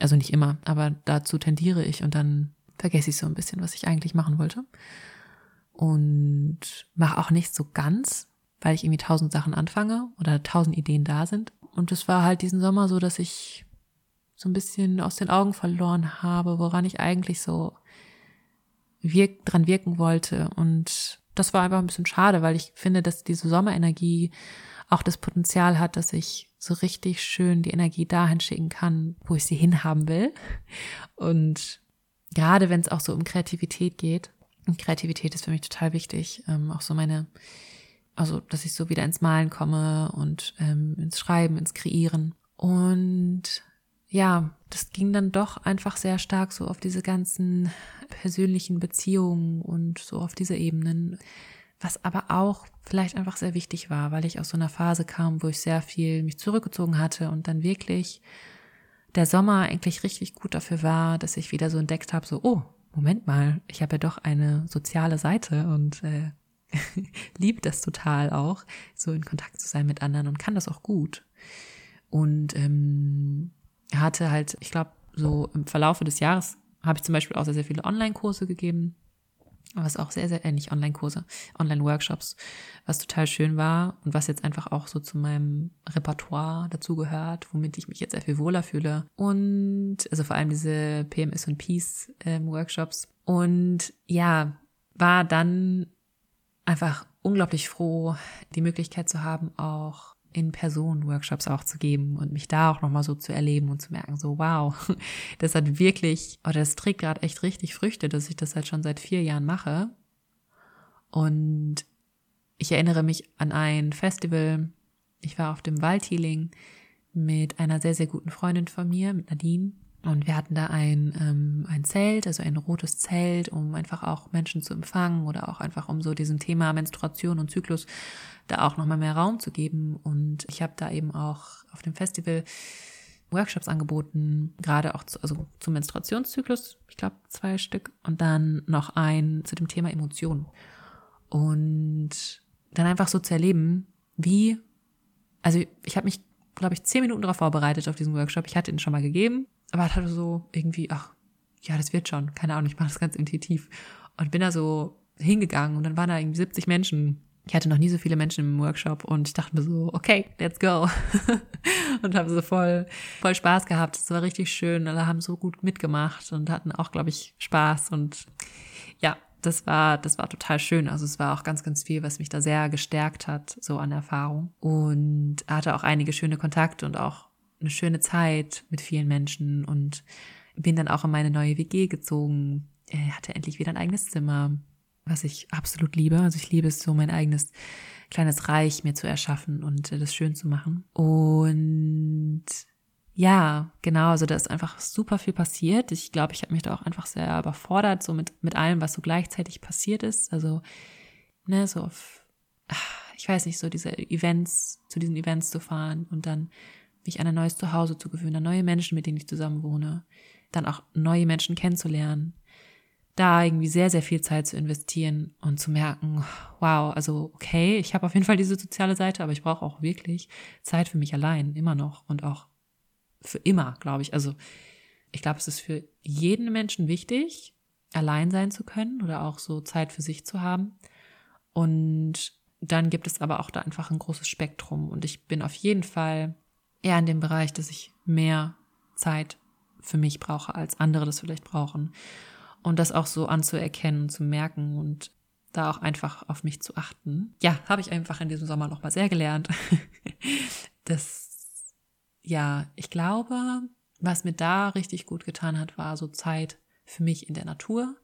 also nicht immer, aber dazu tendiere ich und dann vergesse ich so ein bisschen, was ich eigentlich machen wollte und mache auch nicht so ganz, weil ich irgendwie tausend Sachen anfange oder tausend Ideen da sind. Und es war halt diesen Sommer so, dass ich so ein bisschen aus den Augen verloren habe, woran ich eigentlich so wirk dran wirken wollte. Und das war einfach ein bisschen schade, weil ich finde, dass diese Sommerenergie auch das Potenzial hat, dass ich so richtig schön die Energie dahin schicken kann, wo ich sie hinhaben will. Und gerade wenn es auch so um Kreativität geht, und Kreativität ist für mich total wichtig, ähm, auch so meine Also, dass ich so wieder ins Malen komme und ähm, ins Schreiben, ins Kreieren. Und ja, das ging dann doch einfach sehr stark so auf diese ganzen persönlichen Beziehungen und so auf diese Ebenen. Was aber auch vielleicht einfach sehr wichtig war, weil ich aus so einer Phase kam, wo ich sehr viel mich zurückgezogen hatte und dann wirklich der Sommer eigentlich richtig gut dafür war, dass ich wieder so entdeckt habe, so, oh, Moment mal, ich habe ja doch eine soziale Seite und äh, liebe das total auch, so in Kontakt zu sein mit anderen und kann das auch gut. Und ähm, hatte halt, ich glaube, so im Verlaufe des Jahres habe ich zum Beispiel auch sehr, sehr viele Online-Kurse gegeben was auch sehr, sehr, äh, nicht Online-Kurse, Online-Workshops, was total schön war und was jetzt einfach auch so zu meinem Repertoire dazugehört, womit ich mich jetzt sehr viel wohler fühle. Und also vor allem diese PMS und Peace ähm. Und ja, war dann einfach unglaublich froh, die Möglichkeit zu haben, auch in Person Workshops auch zu geben und mich da auch nochmal so zu erleben und zu merken, so wow, das hat wirklich, oder das trägt gerade echt richtig Früchte, dass ich das halt schon seit vier Jahren mache. Und ich erinnere mich an ein Festival, ich war auf dem Waldhealing mit einer sehr, sehr guten Freundin von mir, mit Nadine. Und wir hatten da ein, ähm, ein Zelt, also ein rotes Zelt, um einfach auch Menschen zu empfangen oder auch einfach um so diesem Thema Menstruation und Zyklus da auch nochmal mehr Raum zu geben. Und ich habe da eben auch auf dem Festival Workshops angeboten, gerade auch zu, also zum Menstruationszyklus, ich glaube zwei Stück, und dann noch ein zu dem Thema Emotionen. Und dann einfach so zu erleben, wie, also ich habe mich, glaube ich, zehn Minuten darauf vorbereitet auf diesen Workshop. Ich hatte ihn schon mal gegeben, aber hatte so irgendwie, ach, ja, das wird schon, keine Ahnung, ich mache das ganz intuitiv. Und bin da so hingegangen und dann waren da irgendwie 70 Menschen. Ich hatte noch nie so viele Menschen im Workshop und ich dachte mir so, okay, let's go. und habe so voll, voll Spaß gehabt. Es war richtig schön. Alle haben so gut mitgemacht und hatten auch, glaube ich, Spaß. Und ja, das war, das war total schön. Also es war auch ganz, ganz viel, was mich da sehr gestärkt hat, so an Erfahrung. Und hatte auch einige schöne Kontakte und auch eine schöne Zeit mit vielen Menschen und bin dann auch in meine neue WG gezogen, hatte endlich wieder ein eigenes Zimmer, was ich absolut liebe. Also ich liebe es so, mein eigenes kleines Reich mir zu erschaffen und äh, das schön zu machen. Und ja, genau, also da ist einfach super viel passiert. Ich glaube, ich habe mich da auch einfach sehr überfordert, so mit, mit allem, was so gleichzeitig passiert ist. Also, ne, so auf, ich weiß nicht, so diese Events, zu diesen Events zu fahren und dann mich an ein neues Zuhause zu gewöhnen, an neue Menschen, mit denen ich zusammen wohne, dann auch neue Menschen kennenzulernen, da irgendwie sehr, sehr viel Zeit zu investieren und zu merken, wow, also okay, ich habe auf jeden Fall diese soziale Seite, aber ich brauche auch wirklich Zeit für mich allein, immer noch und auch für immer, glaube ich. Also ich glaube, es ist für jeden Menschen wichtig, allein sein zu können oder auch so Zeit für sich zu haben. Und dann gibt es aber auch da einfach ein großes Spektrum. Und ich bin auf jeden Fall eher in dem Bereich, dass ich mehr Zeit für mich brauche, als andere das vielleicht brauchen. Und das auch so anzuerkennen, zu merken und da auch einfach auf mich zu achten. Ja, habe ich einfach in diesem Sommer nochmal sehr gelernt. das, ja, ich glaube, was mir da richtig gut getan hat, war so Zeit für mich in der Natur.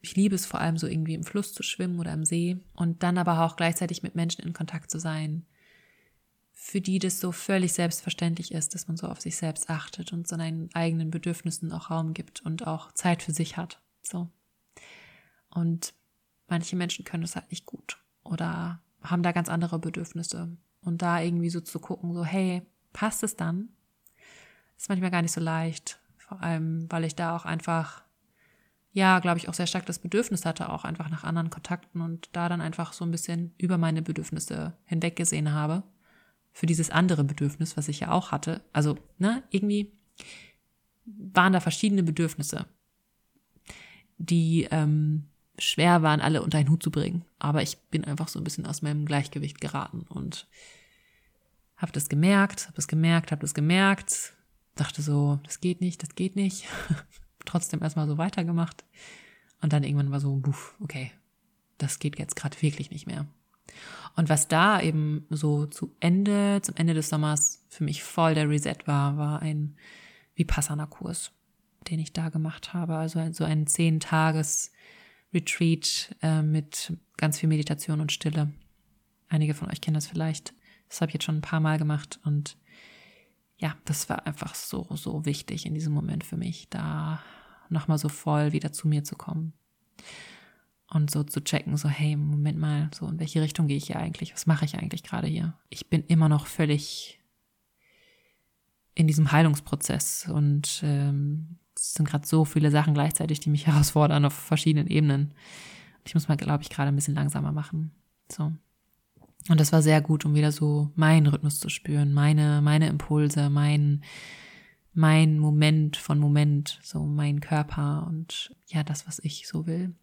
Ich liebe es vor allem so irgendwie im Fluss zu schwimmen oder im See und dann aber auch gleichzeitig mit Menschen in Kontakt zu sein, für die das so völlig selbstverständlich ist, dass man so auf sich selbst achtet und seinen eigenen Bedürfnissen auch Raum gibt und auch Zeit für sich hat. So. Und manche Menschen können das halt nicht gut oder haben da ganz andere Bedürfnisse. Und da irgendwie so zu gucken, so, hey, passt es dann? Ist manchmal gar nicht so leicht. Vor allem, weil ich da auch einfach, ja, glaube ich, auch sehr stark das Bedürfnis hatte, auch einfach nach anderen Kontakten und da dann einfach so ein bisschen über meine Bedürfnisse hinweggesehen habe für dieses andere Bedürfnis, was ich ja auch hatte. Also, ne, irgendwie waren da verschiedene Bedürfnisse, die ähm, schwer waren, alle unter einen Hut zu bringen. Aber ich bin einfach so ein bisschen aus meinem Gleichgewicht geraten und habe das gemerkt, habe das gemerkt, habe das gemerkt, dachte so, das geht nicht, das geht nicht. Trotzdem erstmal so weitergemacht. Und dann irgendwann war so, buff, okay, das geht jetzt gerade wirklich nicht mehr. Und was da eben so zu Ende, zum Ende des Sommers für mich voll der Reset war, war ein Vipassana-Kurs, den ich da gemacht habe. Also so ein zehn Tages Retreat äh, mit ganz viel Meditation und Stille. Einige von euch kennen das vielleicht. Das habe ich jetzt schon ein paar Mal gemacht und ja, das war einfach so, so wichtig in diesem Moment für mich, da nochmal so voll wieder zu mir zu kommen. Und so zu checken, so, hey, Moment mal, so, in welche Richtung gehe ich hier eigentlich? Was mache ich eigentlich gerade hier? Ich bin immer noch völlig in diesem Heilungsprozess und ähm, es sind gerade so viele Sachen gleichzeitig, die mich herausfordern auf verschiedenen Ebenen. Ich muss mal, glaube ich, gerade ein bisschen langsamer machen. So. Und das war sehr gut, um wieder so meinen Rhythmus zu spüren, meine, meine Impulse, mein, mein Moment von Moment, so mein Körper und ja, das, was ich so will.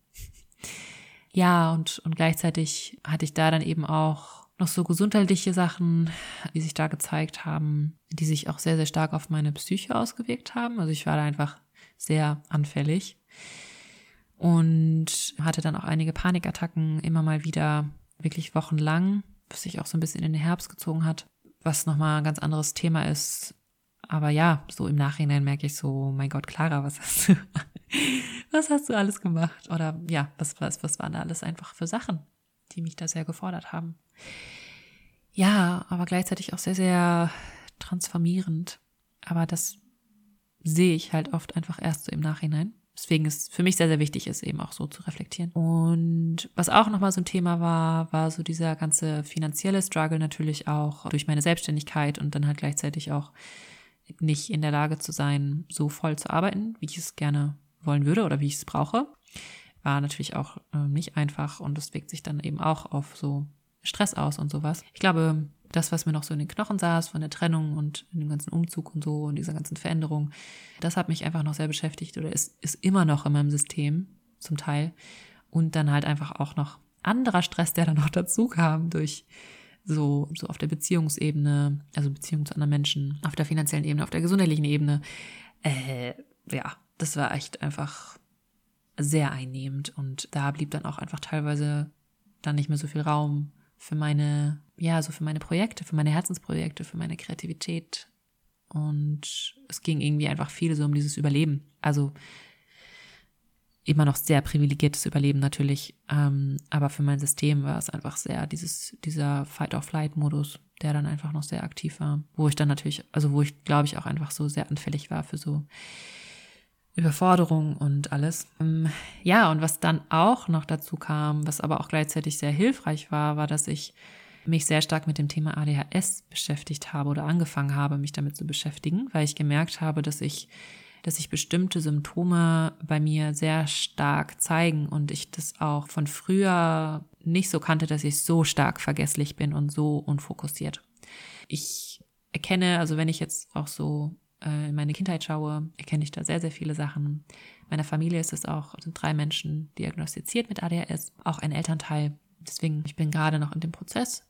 Ja, und, und gleichzeitig hatte ich da dann eben auch noch so gesundheitliche Sachen, die sich da gezeigt haben, die sich auch sehr, sehr stark auf meine Psyche ausgewirkt haben. Also ich war da einfach sehr anfällig und hatte dann auch einige Panikattacken immer mal wieder, wirklich wochenlang was sich auch so ein bisschen in den Herbst gezogen hat, was nochmal ein ganz anderes Thema ist. Aber ja, so im Nachhinein merke ich so, mein Gott, Clara, was hast du, was hast du alles gemacht? Oder ja, was, was, was waren da alles einfach für Sachen, die mich da sehr gefordert haben? Ja, aber gleichzeitig auch sehr, sehr transformierend. Aber das sehe ich halt oft einfach erst so im Nachhinein. Deswegen ist für mich sehr, sehr wichtig ist, eben auch so zu reflektieren. Und was auch nochmal so ein Thema war, war so dieser ganze finanzielle Struggle natürlich auch durch meine Selbstständigkeit und dann halt gleichzeitig auch nicht in der Lage zu sein, so voll zu arbeiten, wie ich es gerne wollen würde oder wie ich es brauche. War natürlich auch äh, nicht einfach und das wirkt sich dann eben auch auf so Stress aus und sowas. Ich glaube, das, was mir noch so in den Knochen saß von der Trennung und dem ganzen Umzug und so und dieser ganzen Veränderung, das hat mich einfach noch sehr beschäftigt oder ist, ist immer noch in meinem System zum Teil. Und dann halt einfach auch noch anderer Stress, der dann noch dazu kam durch so, so auf der Beziehungsebene, also Beziehung zu anderen Menschen, auf der finanziellen Ebene, auf der gesundheitlichen Ebene. Äh, ja, das war echt einfach sehr einnehmend und da blieb dann auch einfach teilweise dann nicht mehr so viel Raum für meine, ja, so für meine Projekte, für meine Herzensprojekte, für meine Kreativität. Und es ging irgendwie einfach viel so um dieses Überleben. Also immer noch sehr privilegiertes Überleben natürlich. Ähm, aber für mein System war es einfach sehr dieses, dieser Fight-or-Flight-Modus, der dann einfach noch sehr aktiv war. Wo ich dann natürlich, also wo ich glaube ich auch einfach so sehr anfällig war für so Überforderung und alles. Ähm, ja, und was dann auch noch dazu kam, was aber auch gleichzeitig sehr hilfreich war, war, dass ich mich sehr stark mit dem Thema ADHS beschäftigt habe oder angefangen habe, mich damit zu beschäftigen, weil ich gemerkt habe, dass ich, dass sich bestimmte Symptome bei mir sehr stark zeigen und ich das auch von früher nicht so kannte, dass ich so stark vergesslich bin und so unfokussiert. Ich erkenne, also wenn ich jetzt auch so äh, in meine Kindheit schaue, erkenne ich da sehr, sehr viele Sachen. Meiner Familie ist es auch, sind drei Menschen diagnostiziert mit ADHS, auch ein Elternteil. Deswegen, ich bin gerade noch in dem Prozess,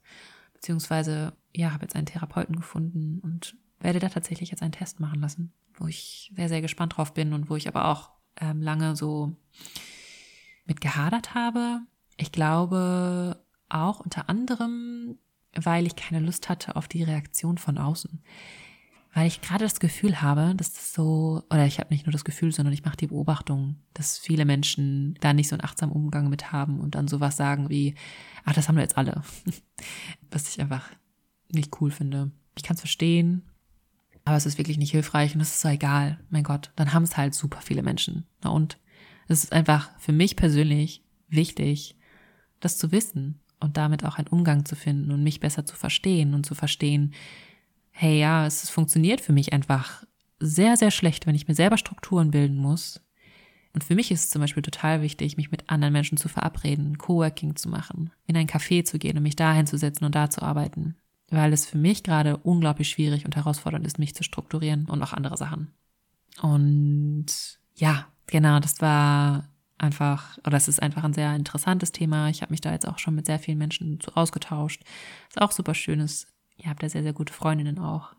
beziehungsweise, ja, habe jetzt einen Therapeuten gefunden und werde da tatsächlich jetzt einen Test machen lassen, wo ich sehr, sehr gespannt drauf bin und wo ich aber auch ähm, lange so mit gehadert habe. Ich glaube auch unter anderem, weil ich keine Lust hatte auf die Reaktion von außen weil ich gerade das Gefühl habe, dass das so, oder ich habe nicht nur das Gefühl, sondern ich mache die Beobachtung, dass viele Menschen da nicht so einen achtsamen Umgang mit haben und dann sowas sagen wie, ach, das haben wir jetzt alle. Was ich einfach nicht cool finde. Ich kann es verstehen, aber es ist wirklich nicht hilfreich und es ist so egal. Mein Gott, dann haben es halt super viele Menschen. Na und? Es ist einfach für mich persönlich wichtig, das zu wissen und damit auch einen Umgang zu finden und mich besser zu verstehen und zu verstehen, hey ja, es funktioniert für mich einfach sehr, sehr schlecht, wenn ich mir selber Strukturen bilden muss. Und für mich ist es zum Beispiel total wichtig, mich mit anderen Menschen zu verabreden, Coworking zu machen, in ein Café zu gehen und mich da hinzusetzen und da zu arbeiten. Weil es für mich gerade unglaublich schwierig und herausfordernd ist, mich zu strukturieren und auch andere Sachen. Und ja, genau, das war einfach, oder es ist einfach ein sehr interessantes Thema. Ich habe mich da jetzt auch schon mit sehr vielen Menschen ausgetauscht. Ist auch super schönes ihr habt da sehr, sehr gute Freundinnen auch,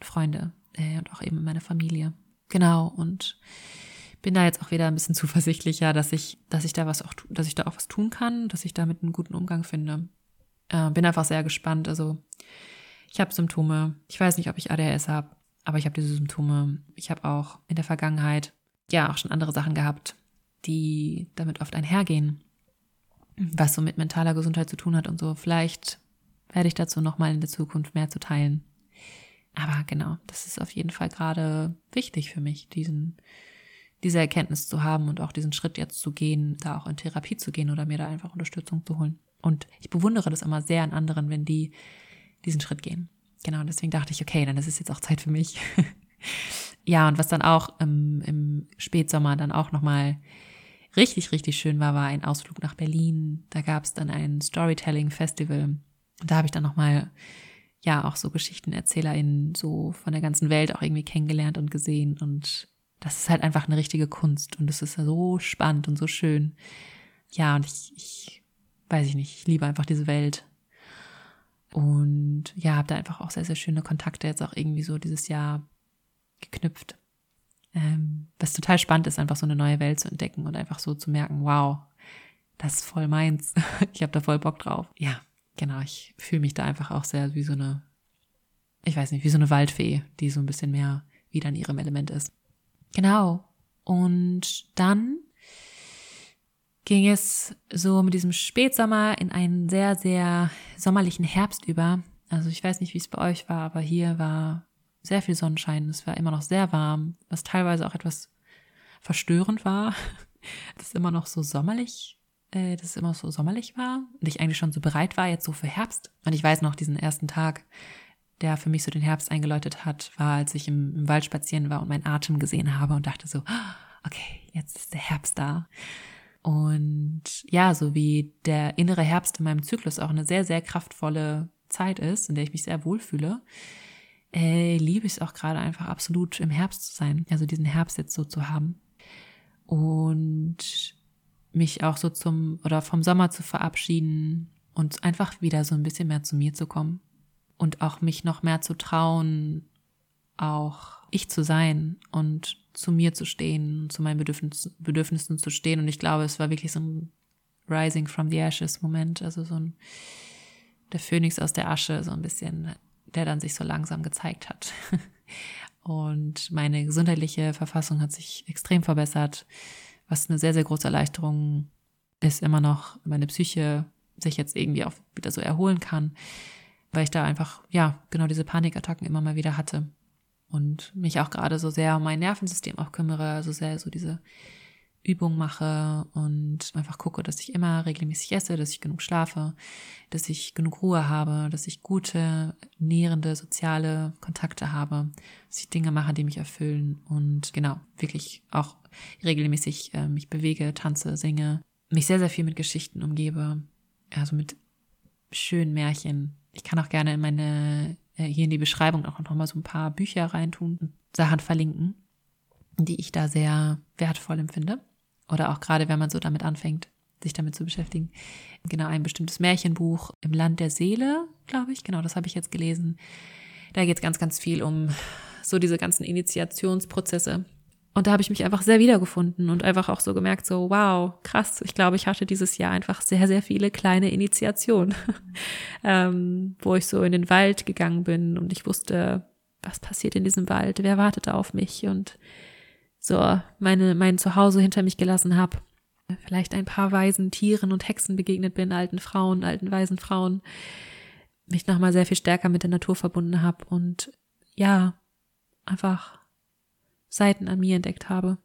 Freunde äh, und auch eben meine Familie. Genau, und bin da jetzt auch wieder ein bisschen zuversichtlicher, dass ich, dass ich da was auch, dass ich da auch was tun kann, dass ich damit einen guten Umgang finde. Äh, bin einfach sehr gespannt. Also ich habe Symptome. Ich weiß nicht, ob ich ADHS habe, aber ich habe diese Symptome. Ich habe auch in der Vergangenheit ja auch schon andere Sachen gehabt, die damit oft einhergehen, was so mit mentaler Gesundheit zu tun hat und so. Vielleicht werde ich dazu nochmal in der Zukunft mehr zu teilen. Aber genau, das ist auf jeden Fall gerade wichtig für mich, diesen, diese Erkenntnis zu haben und auch diesen Schritt jetzt zu gehen, da auch in Therapie zu gehen oder mir da einfach Unterstützung zu holen. Und ich bewundere das immer sehr an anderen, wenn die diesen Schritt gehen. Genau, und deswegen dachte ich, okay, dann ist es jetzt auch Zeit für mich. ja, und was dann auch im, im Spätsommer dann auch nochmal richtig, richtig schön war, war ein Ausflug nach Berlin. Da gab es dann ein Storytelling-Festival. Und da habe ich dann nochmal, ja, auch so GeschichtenerzählerInnen so von der ganzen Welt auch irgendwie kennengelernt und gesehen. Und das ist halt einfach eine richtige Kunst. Und es ist so spannend und so schön. Ja, und ich, ich weiß ich nicht, ich liebe einfach diese Welt. Und ja, habe da einfach auch sehr, sehr schöne Kontakte jetzt auch irgendwie so dieses Jahr geknüpft. Ähm, was total spannend ist, einfach so eine neue Welt zu entdecken und einfach so zu merken, wow, das ist voll meins. ich habe da voll Bock drauf. Ja, genau, ich fühle mich da einfach auch sehr wie so eine, ich weiß nicht, wie so eine Waldfee, die so ein bisschen mehr wieder in ihrem Element ist. Genau. Und dann ging es so mit diesem Spätsommer in einen sehr, sehr sommerlichen Herbst über. Also ich weiß nicht, wie es bei euch war, aber hier war sehr viel Sonnenschein. Es war immer noch sehr warm, was teilweise auch etwas verstörend war, dass es immer noch so sommerlich, äh, dass es immer so sommerlich war und ich eigentlich schon so bereit war jetzt so für Herbst. Und ich weiß noch diesen ersten Tag, der für mich so den Herbst eingeläutet hat, war, als ich im, im Wald spazieren war und meinen Atem gesehen habe und dachte so, okay, jetzt ist der Herbst da. Und ja, so wie der innere Herbst in meinem Zyklus auch eine sehr, sehr kraftvolle Zeit ist, in der ich mich sehr wohlfühle, äh, liebe ich es auch gerade einfach absolut im Herbst zu sein, also diesen Herbst jetzt so zu haben. Und mich auch so zum oder vom Sommer zu verabschieden und einfach wieder so ein bisschen mehr zu mir zu kommen und auch mich noch mehr zu trauen, auch ich zu sein und zu mir zu stehen, zu meinen Bedürfnissen, Bedürfnissen zu stehen. Und ich glaube, es war wirklich so ein Rising from the Ashes Moment, also so ein der Phönix aus der Asche, so ein bisschen der dann sich so langsam gezeigt hat. Und meine gesundheitliche Verfassung hat sich extrem verbessert, was eine sehr, sehr große Erleichterung ist immer noch, meine Psyche sich jetzt irgendwie auch wieder so erholen kann, weil ich da einfach, ja, genau diese Panikattacken immer mal wieder hatte und mich auch gerade so sehr um mein Nervensystem auch kümmere, so sehr so diese Übung mache und einfach gucke, dass ich immer regelmäßig esse, dass ich genug schlafe, dass ich genug Ruhe habe, dass ich gute, nährende, soziale Kontakte habe, dass ich Dinge mache, die mich erfüllen und genau, wirklich auch regelmäßig äh, mich bewege, tanze, singe, mich sehr, sehr viel mit Geschichten umgebe, also mit schönen Märchen. Ich kann auch gerne in meine, äh, hier in die Beschreibung auch noch mal so ein paar Bücher reintun und Sachen verlinken, die ich da sehr wertvoll empfinde. Oder auch gerade, wenn man so damit anfängt, sich damit zu beschäftigen. Genau, ein bestimmtes Märchenbuch im Land der Seele, glaube ich. Genau, das habe ich jetzt gelesen. Da geht es ganz, ganz viel um so diese ganzen Initiationsprozesse. Und da habe ich mich einfach sehr wiedergefunden und einfach auch so gemerkt, so, wow, krass, ich glaube, ich hatte dieses Jahr einfach sehr, sehr viele kleine Initiationen, ähm, wo ich so in den Wald gegangen bin und ich wusste, was passiert in diesem Wald, wer wartet auf mich und so meine, mein Zuhause hinter mich gelassen habe. Vielleicht ein paar weisen Tieren und Hexen begegnet bin, alten Frauen, alten weisen Frauen. Mich nochmal sehr viel stärker mit der Natur verbunden habe und ja, einfach Seiten an mir entdeckt habe.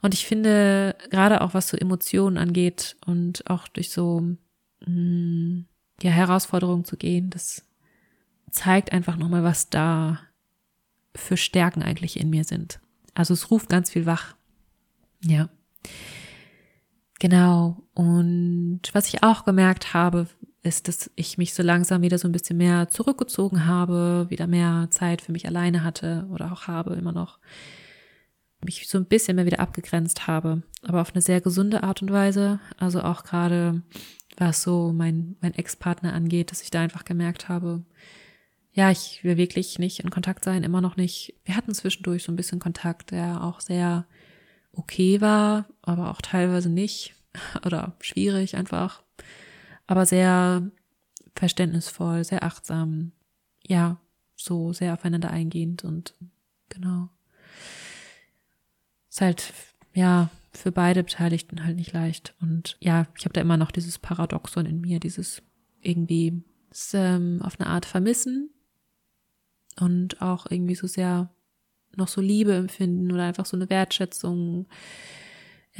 Und ich finde, gerade auch was so Emotionen angeht und auch durch so mh, mm, ja, Herausforderungen zu gehen, das zeigt einfach nochmal, was da für Stärken eigentlich in mir sind. Also es ruft ganz viel wach. Ja. Genau. Und was ich auch gemerkt habe, ist, dass ich mich so langsam wieder so ein bisschen mehr zurückgezogen habe, wieder mehr Zeit für mich alleine hatte oder auch habe immer noch. Mich so ein bisschen mehr wieder abgegrenzt habe, aber auf eine sehr gesunde Art und Weise. Also auch gerade, was so mein, mein Ex-Partner angeht, dass ich da einfach gemerkt habe, ja, ich will wirklich nicht in Kontakt sein, immer noch nicht. Wir hatten zwischendurch so ein bisschen Kontakt, der auch sehr okay war, aber auch teilweise nicht oder schwierig einfach, aber sehr verständnisvoll, sehr achtsam, ja, so sehr aufeinander eingehend und genau. Ist halt, ja, für beide Beteiligten halt nicht leicht. Und ja, ich habe da immer noch dieses Paradoxon in mir, dieses irgendwie es ähm, auf eine Art vermissen und auch irgendwie so sehr noch so Liebe empfinden oder einfach so eine Wertschätzung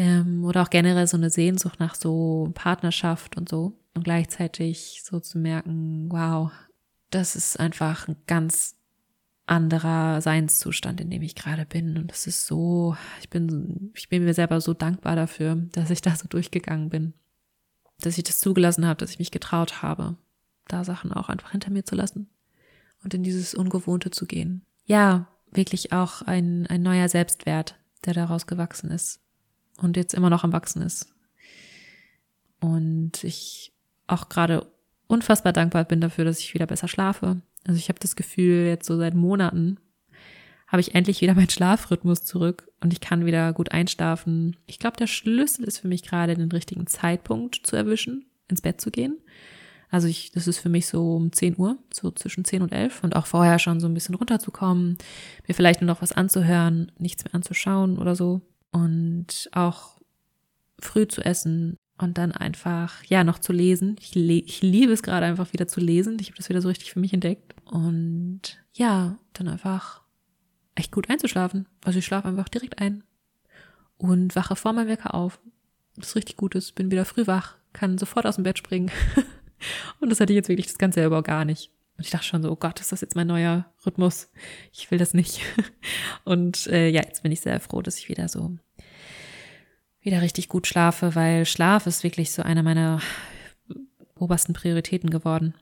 ähm, oder auch generell so eine Sehnsucht nach so Partnerschaft und so und gleichzeitig so zu merken, wow, das ist einfach ein ganz anderer Seinszustand, in dem ich gerade bin. Und das ist so, ich bin, ich bin mir selber so dankbar dafür, dass ich da so durchgegangen bin. Dass ich das zugelassen habe, dass ich mich getraut habe, da Sachen auch einfach hinter mir zu lassen und in dieses Ungewohnte zu gehen. Ja, wirklich auch ein, ein neuer Selbstwert, der daraus gewachsen ist und jetzt immer noch am Wachsen ist. Und ich auch gerade unfassbar dankbar bin dafür, dass ich wieder besser schlafe. Also ich habe das Gefühl, jetzt so seit Monaten habe ich endlich wieder meinen Schlafrhythmus zurück und ich kann wieder gut einschlafen. Ich glaube, der Schlüssel ist für mich gerade den richtigen Zeitpunkt zu erwischen, ins Bett zu gehen. Also ich, das ist für mich so um 10 Uhr, so zwischen 10 und 11 und auch vorher schon so ein bisschen runterzukommen, mir vielleicht nur noch was anzuhören, nichts mehr anzuschauen oder so und auch früh zu essen und dann einfach, ja, noch zu lesen. Ich, le ich liebe es gerade einfach wieder zu lesen. Ich habe das wieder so richtig für mich entdeckt und ja, dann einfach echt gut einzuschlafen. Also ich schlafe einfach direkt ein und wache vor meinem Wecker auf. Das ist richtig gut ist, bin wieder früh wach, kann sofort aus dem Bett springen. Und das hatte ich jetzt wirklich das Ganze selber gar nicht. Und ich dachte schon so, oh Gott, ist das jetzt mein neuer Rhythmus? Ich will das nicht. Und äh, ja, jetzt bin ich sehr froh, dass ich wieder so wieder richtig gut schlafe, weil Schlaf ist wirklich so eine meiner obersten Prioritäten geworden.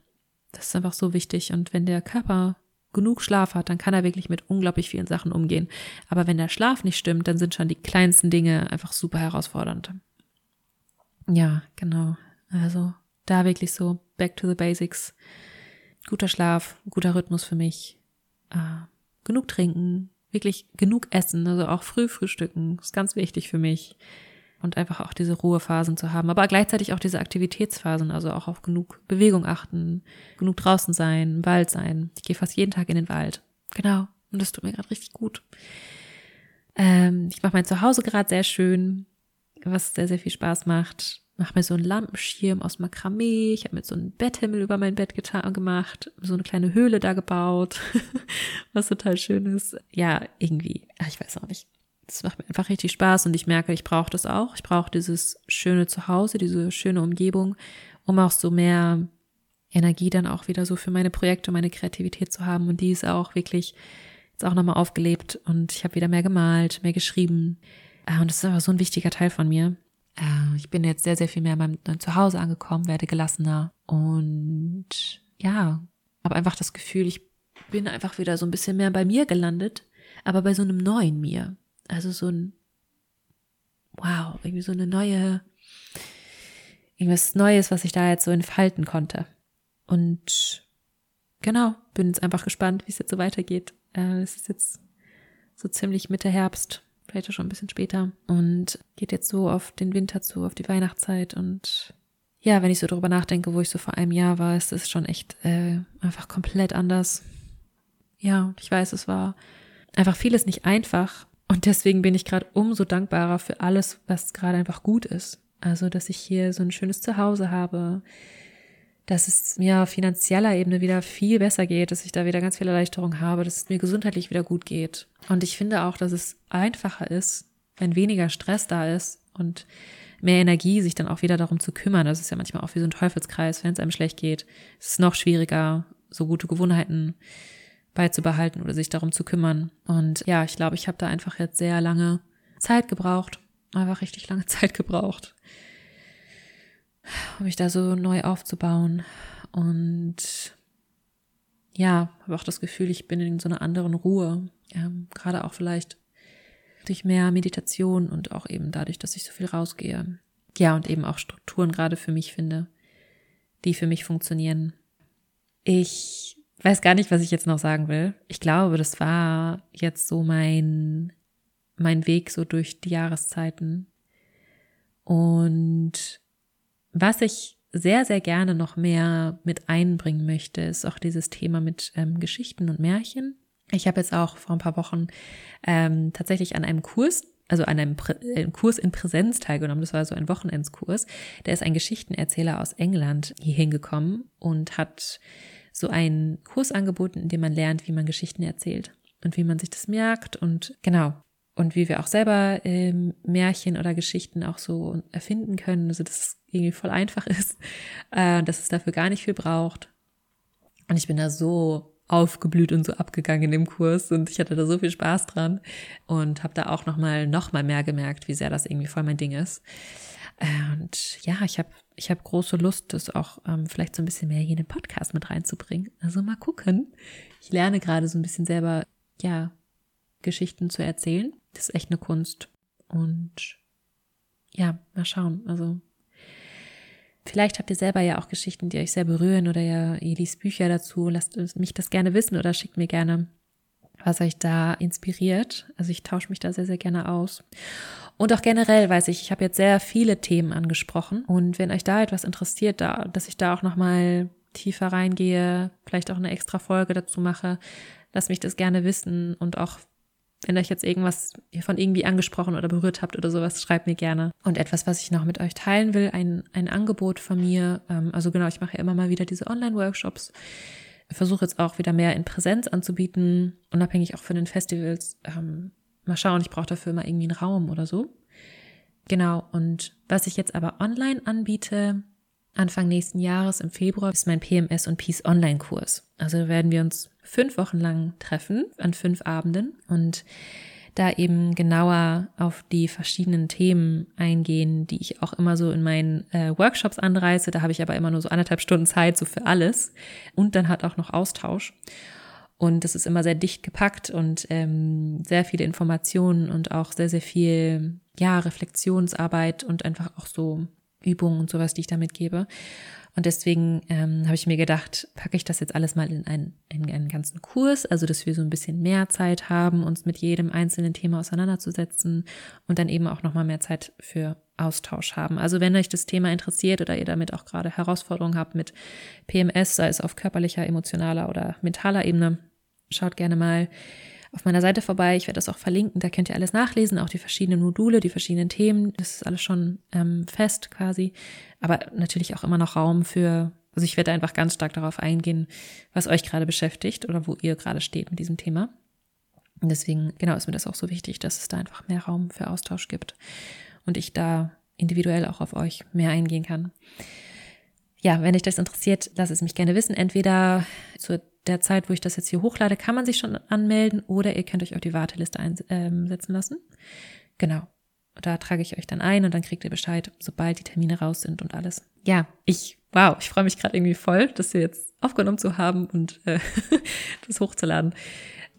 Das ist einfach so wichtig. Und wenn der Körper genug Schlaf hat, dann kann er wirklich mit unglaublich vielen Sachen umgehen. Aber wenn der Schlaf nicht stimmt, dann sind schon die kleinsten Dinge einfach super herausfordernd. Ja, genau. Also da wirklich so back to the basics. Guter Schlaf, guter Rhythmus für mich. Äh, genug trinken, wirklich genug essen, also auch früh frühstücken, ist ganz wichtig für mich. Und einfach auch diese Ruhephasen zu haben, aber gleichzeitig auch diese Aktivitätsphasen, also auch auf genug Bewegung achten, genug draußen sein, im Wald sein. Ich gehe fast jeden Tag in den Wald. Genau. Und das tut mir gerade richtig gut. Ähm, ich mache mein Zuhause gerade sehr schön, was sehr, sehr viel Spaß macht mache mir so einen Lampenschirm aus Makramee. Ich habe mir so einen Betthimmel über mein Bett getan, gemacht, so eine kleine Höhle da gebaut, was total schön ist. Ja, irgendwie, ach, ich weiß auch nicht. Das macht mir einfach richtig Spaß und ich merke, ich brauche das auch. Ich brauche dieses schöne Zuhause, diese schöne Umgebung, um auch so mehr Energie dann auch wieder so für meine Projekte, meine Kreativität zu haben. Und die ist auch wirklich jetzt auch nochmal aufgelebt und ich habe wieder mehr gemalt, mehr geschrieben. Ah, und das ist einfach so ein wichtiger Teil von mir. Äh, ich bin jetzt sehr, sehr viel mehr in meinem Zuhause angekommen, werde gelassener und ja, habe einfach das Gefühl, ich bin einfach wieder so ein bisschen mehr bei mir gelandet, aber bei so einem neuen mir. Also so ein, wow, irgendwie so eine neue, irgendwas Neues, was ich da jetzt so entfalten konnte. Und genau, bin jetzt einfach gespannt, wie es jetzt so weitergeht. Äh, es ist jetzt so ziemlich Mitte Herbst auch schon ein bisschen später und geht jetzt so auf den Winter zu, auf die Weihnachtszeit und ja, wenn ich so darüber nachdenke, wo ich so vor einem Jahr war, ist es schon echt äh, einfach komplett anders. Ja, ich weiß, es war einfach vieles nicht einfach und deswegen bin ich gerade umso dankbarer für alles, was gerade einfach gut ist. Also, dass ich hier so ein schönes Zuhause habe, dass es mir auf finanzieller Ebene wieder viel besser geht, dass ich da wieder ganz viel Erleichterung habe, dass es mir gesundheitlich wieder gut geht. Und ich finde auch, dass es einfacher ist, wenn weniger Stress da ist und mehr Energie, sich dann auch wieder darum zu kümmern. Das ist ja manchmal auch wie so ein Teufelskreis, wenn es einem schlecht geht. Es ist noch schwieriger, so gute Gewohnheiten beizubehalten oder sich darum zu kümmern. Und ja, ich glaube, ich habe da einfach jetzt sehr lange Zeit gebraucht, einfach richtig lange Zeit gebraucht, um mich da so neu aufzubauen. Und ja, habe auch das Gefühl, ich bin in so einer anderen Ruhe. Ähm, Gerade auch vielleicht durch mehr Meditation und auch eben dadurch, dass ich so viel rausgehe. Ja, und eben auch Strukturen gerade für mich finde, die für mich funktionieren. Ich weiß gar nicht, was ich jetzt noch sagen will. Ich glaube, das war jetzt so mein, mein Weg so durch die Jahreszeiten. Und was ich sehr, sehr gerne noch mehr mit einbringen möchte, ist auch dieses Thema mit ähm, Geschichten und Märchen. Ich habe jetzt auch vor ein paar Wochen ähm, tatsächlich an einem Kurs also an einem, Prä einem Kurs in Präsenz teilgenommen. Das war so ein Wochenendskurs. Der ist ein Geschichtenerzähler aus England hier hingekommen und hat so einen Kurs angeboten, in dem man lernt, wie man Geschichten erzählt und wie man sich das merkt und genau. Und wie wir auch selber ähm, Märchen oder Geschichten auch so erfinden können. Also, dass es irgendwie voll einfach ist, äh, dass es dafür gar nicht viel braucht. Und ich bin da so aufgeblüht und so abgegangen in dem Kurs und ich hatte da so viel Spaß dran und habe da auch noch mal noch mal mehr gemerkt, wie sehr das irgendwie voll mein Ding ist. Und ja, ich habe ich habe große Lust, das auch ähm, vielleicht so ein bisschen mehr hier in den Podcast mit reinzubringen. Also mal gucken. Ich lerne gerade so ein bisschen selber, ja, Geschichten zu erzählen. Das ist echt eine Kunst. Und ja, mal schauen. Also Vielleicht habt ihr selber ja auch Geschichten, die euch sehr berühren oder ja, ihr liest Bücher dazu. Lasst mich das gerne wissen oder schickt mir gerne, was euch da inspiriert. Also ich tausche mich da sehr, sehr gerne aus. Und auch generell weiß ich, ich habe jetzt sehr viele Themen angesprochen. Und wenn euch da etwas interessiert, da, dass ich da auch nochmal tiefer reingehe, vielleicht auch eine extra Folge dazu mache, lasst mich das gerne wissen und auch wenn euch jetzt irgendwas von irgendwie angesprochen oder berührt habt oder sowas, schreibt mir gerne. Und etwas, was ich noch mit euch teilen will, ein, ein Angebot von mir. Ähm, also genau, ich mache ja immer mal wieder diese Online-Workshops. Versuche jetzt auch wieder mehr in Präsenz anzubieten, unabhängig auch von den Festivals. Ähm, mal schauen, ich brauche dafür mal irgendwie einen Raum oder so. Genau, und was ich jetzt aber online anbiete, Anfang nächsten Jahres im Februar ist mein PMS und Peace Online-Kurs. Also werden wir uns fünf Wochen lang treffen, an fünf Abenden und da eben genauer auf die verschiedenen Themen eingehen, die ich auch immer so in meinen äh, Workshops anreiße. Da habe ich aber immer nur so anderthalb Stunden Zeit, so für alles. Und dann hat auch noch Austausch. Und das ist immer sehr dicht gepackt und ähm, sehr viele Informationen und auch sehr, sehr viel, ja, Reflexionsarbeit und einfach auch so Übungen und sowas, die ich damit gebe. Und deswegen ähm, habe ich mir gedacht, packe ich das jetzt alles mal in einen, in einen ganzen Kurs, also dass wir so ein bisschen mehr Zeit haben, uns mit jedem einzelnen Thema auseinanderzusetzen und dann eben auch nochmal mehr Zeit für Austausch haben. Also wenn euch das Thema interessiert oder ihr damit auch gerade Herausforderungen habt mit PMS, sei es auf körperlicher, emotionaler oder mentaler Ebene, schaut gerne mal auf meiner Seite vorbei. Ich werde das auch verlinken. Da könnt ihr alles nachlesen, auch die verschiedenen Module, die verschiedenen Themen. Das ist alles schon ähm, fest quasi. Aber natürlich auch immer noch Raum für, also ich werde einfach ganz stark darauf eingehen, was euch gerade beschäftigt oder wo ihr gerade steht mit diesem Thema. Und deswegen, genau, ist mir das auch so wichtig, dass es da einfach mehr Raum für Austausch gibt und ich da individuell auch auf euch mehr eingehen kann. Ja, wenn euch das interessiert, lasst es mich gerne wissen. Entweder zur der Zeit, wo ich das jetzt hier hochlade, kann man sich schon anmelden oder ihr könnt euch auf die Warteliste einsetzen ähm, lassen. Genau. Da trage ich euch dann ein und dann kriegt ihr Bescheid, sobald die Termine raus sind und alles. Ja, ich, wow, ich freue mich gerade irgendwie voll, das hier jetzt aufgenommen zu haben und äh, das hochzuladen.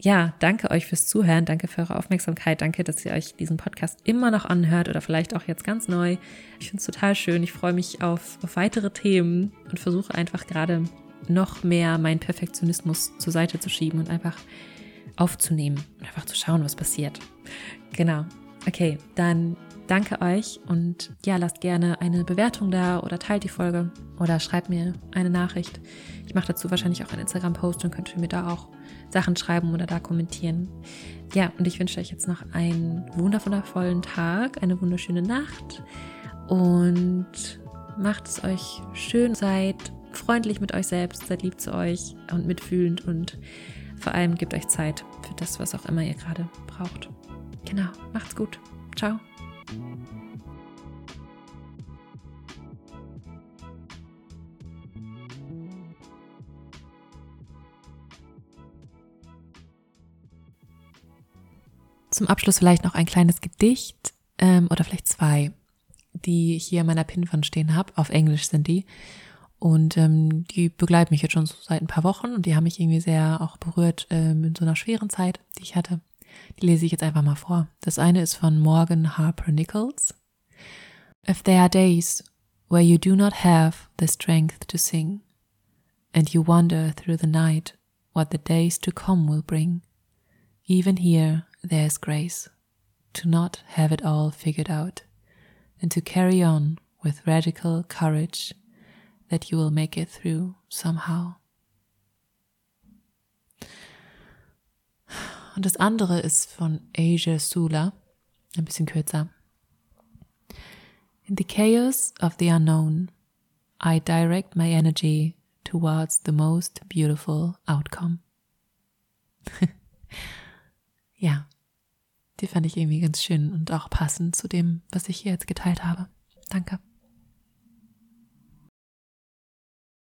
Ja, danke euch fürs Zuhören, danke für eure Aufmerksamkeit, danke, dass ihr euch diesen Podcast immer noch anhört oder vielleicht auch jetzt ganz neu. Ich finde es total schön, ich freue mich auf, auf weitere Themen und versuche einfach gerade noch mehr meinen Perfektionismus zur Seite zu schieben und einfach aufzunehmen und einfach zu schauen, was passiert. Genau. Okay, dann danke euch und ja, lasst gerne eine Bewertung da oder teilt die Folge oder schreibt mir eine Nachricht. Ich mache dazu wahrscheinlich auch einen Instagram-Post und könnt ihr mir da auch Sachen schreiben oder da kommentieren. Ja, und ich wünsche euch jetzt noch einen wundervollen Tag, eine wunderschöne Nacht und macht es euch schön, seid freundlich mit euch selbst, seid lieb zu euch und mitfühlend und vor allem gebt euch Zeit für das, was auch immer ihr gerade braucht. Genau, macht's gut. Ciao. Zum Abschluss vielleicht noch ein kleines Gedicht ähm, oder vielleicht zwei, die ich hier in meiner Pinwand stehen habe. Auf Englisch sind die. Und ähm, die begleiten mich jetzt schon so seit ein paar Wochen und die haben mich irgendwie sehr auch berührt ähm, in so einer schweren Zeit, die ich hatte. Die lese ich jetzt einfach mal vor. Das eine ist von Morgan Harper Nichols. If there are days where you do not have the strength to sing, and you wonder through the night what the days to come will bring, even here there is grace to not have it all figured out, and to carry on with radical courage that you will make it through somehow. Und das andere ist von Asia Sula. ein bisschen kürzer. In the chaos of the unknown, I direct my energy towards the most beautiful outcome. ja, die fand ich irgendwie ganz schön und auch passend zu dem, was ich hier jetzt geteilt habe. Danke.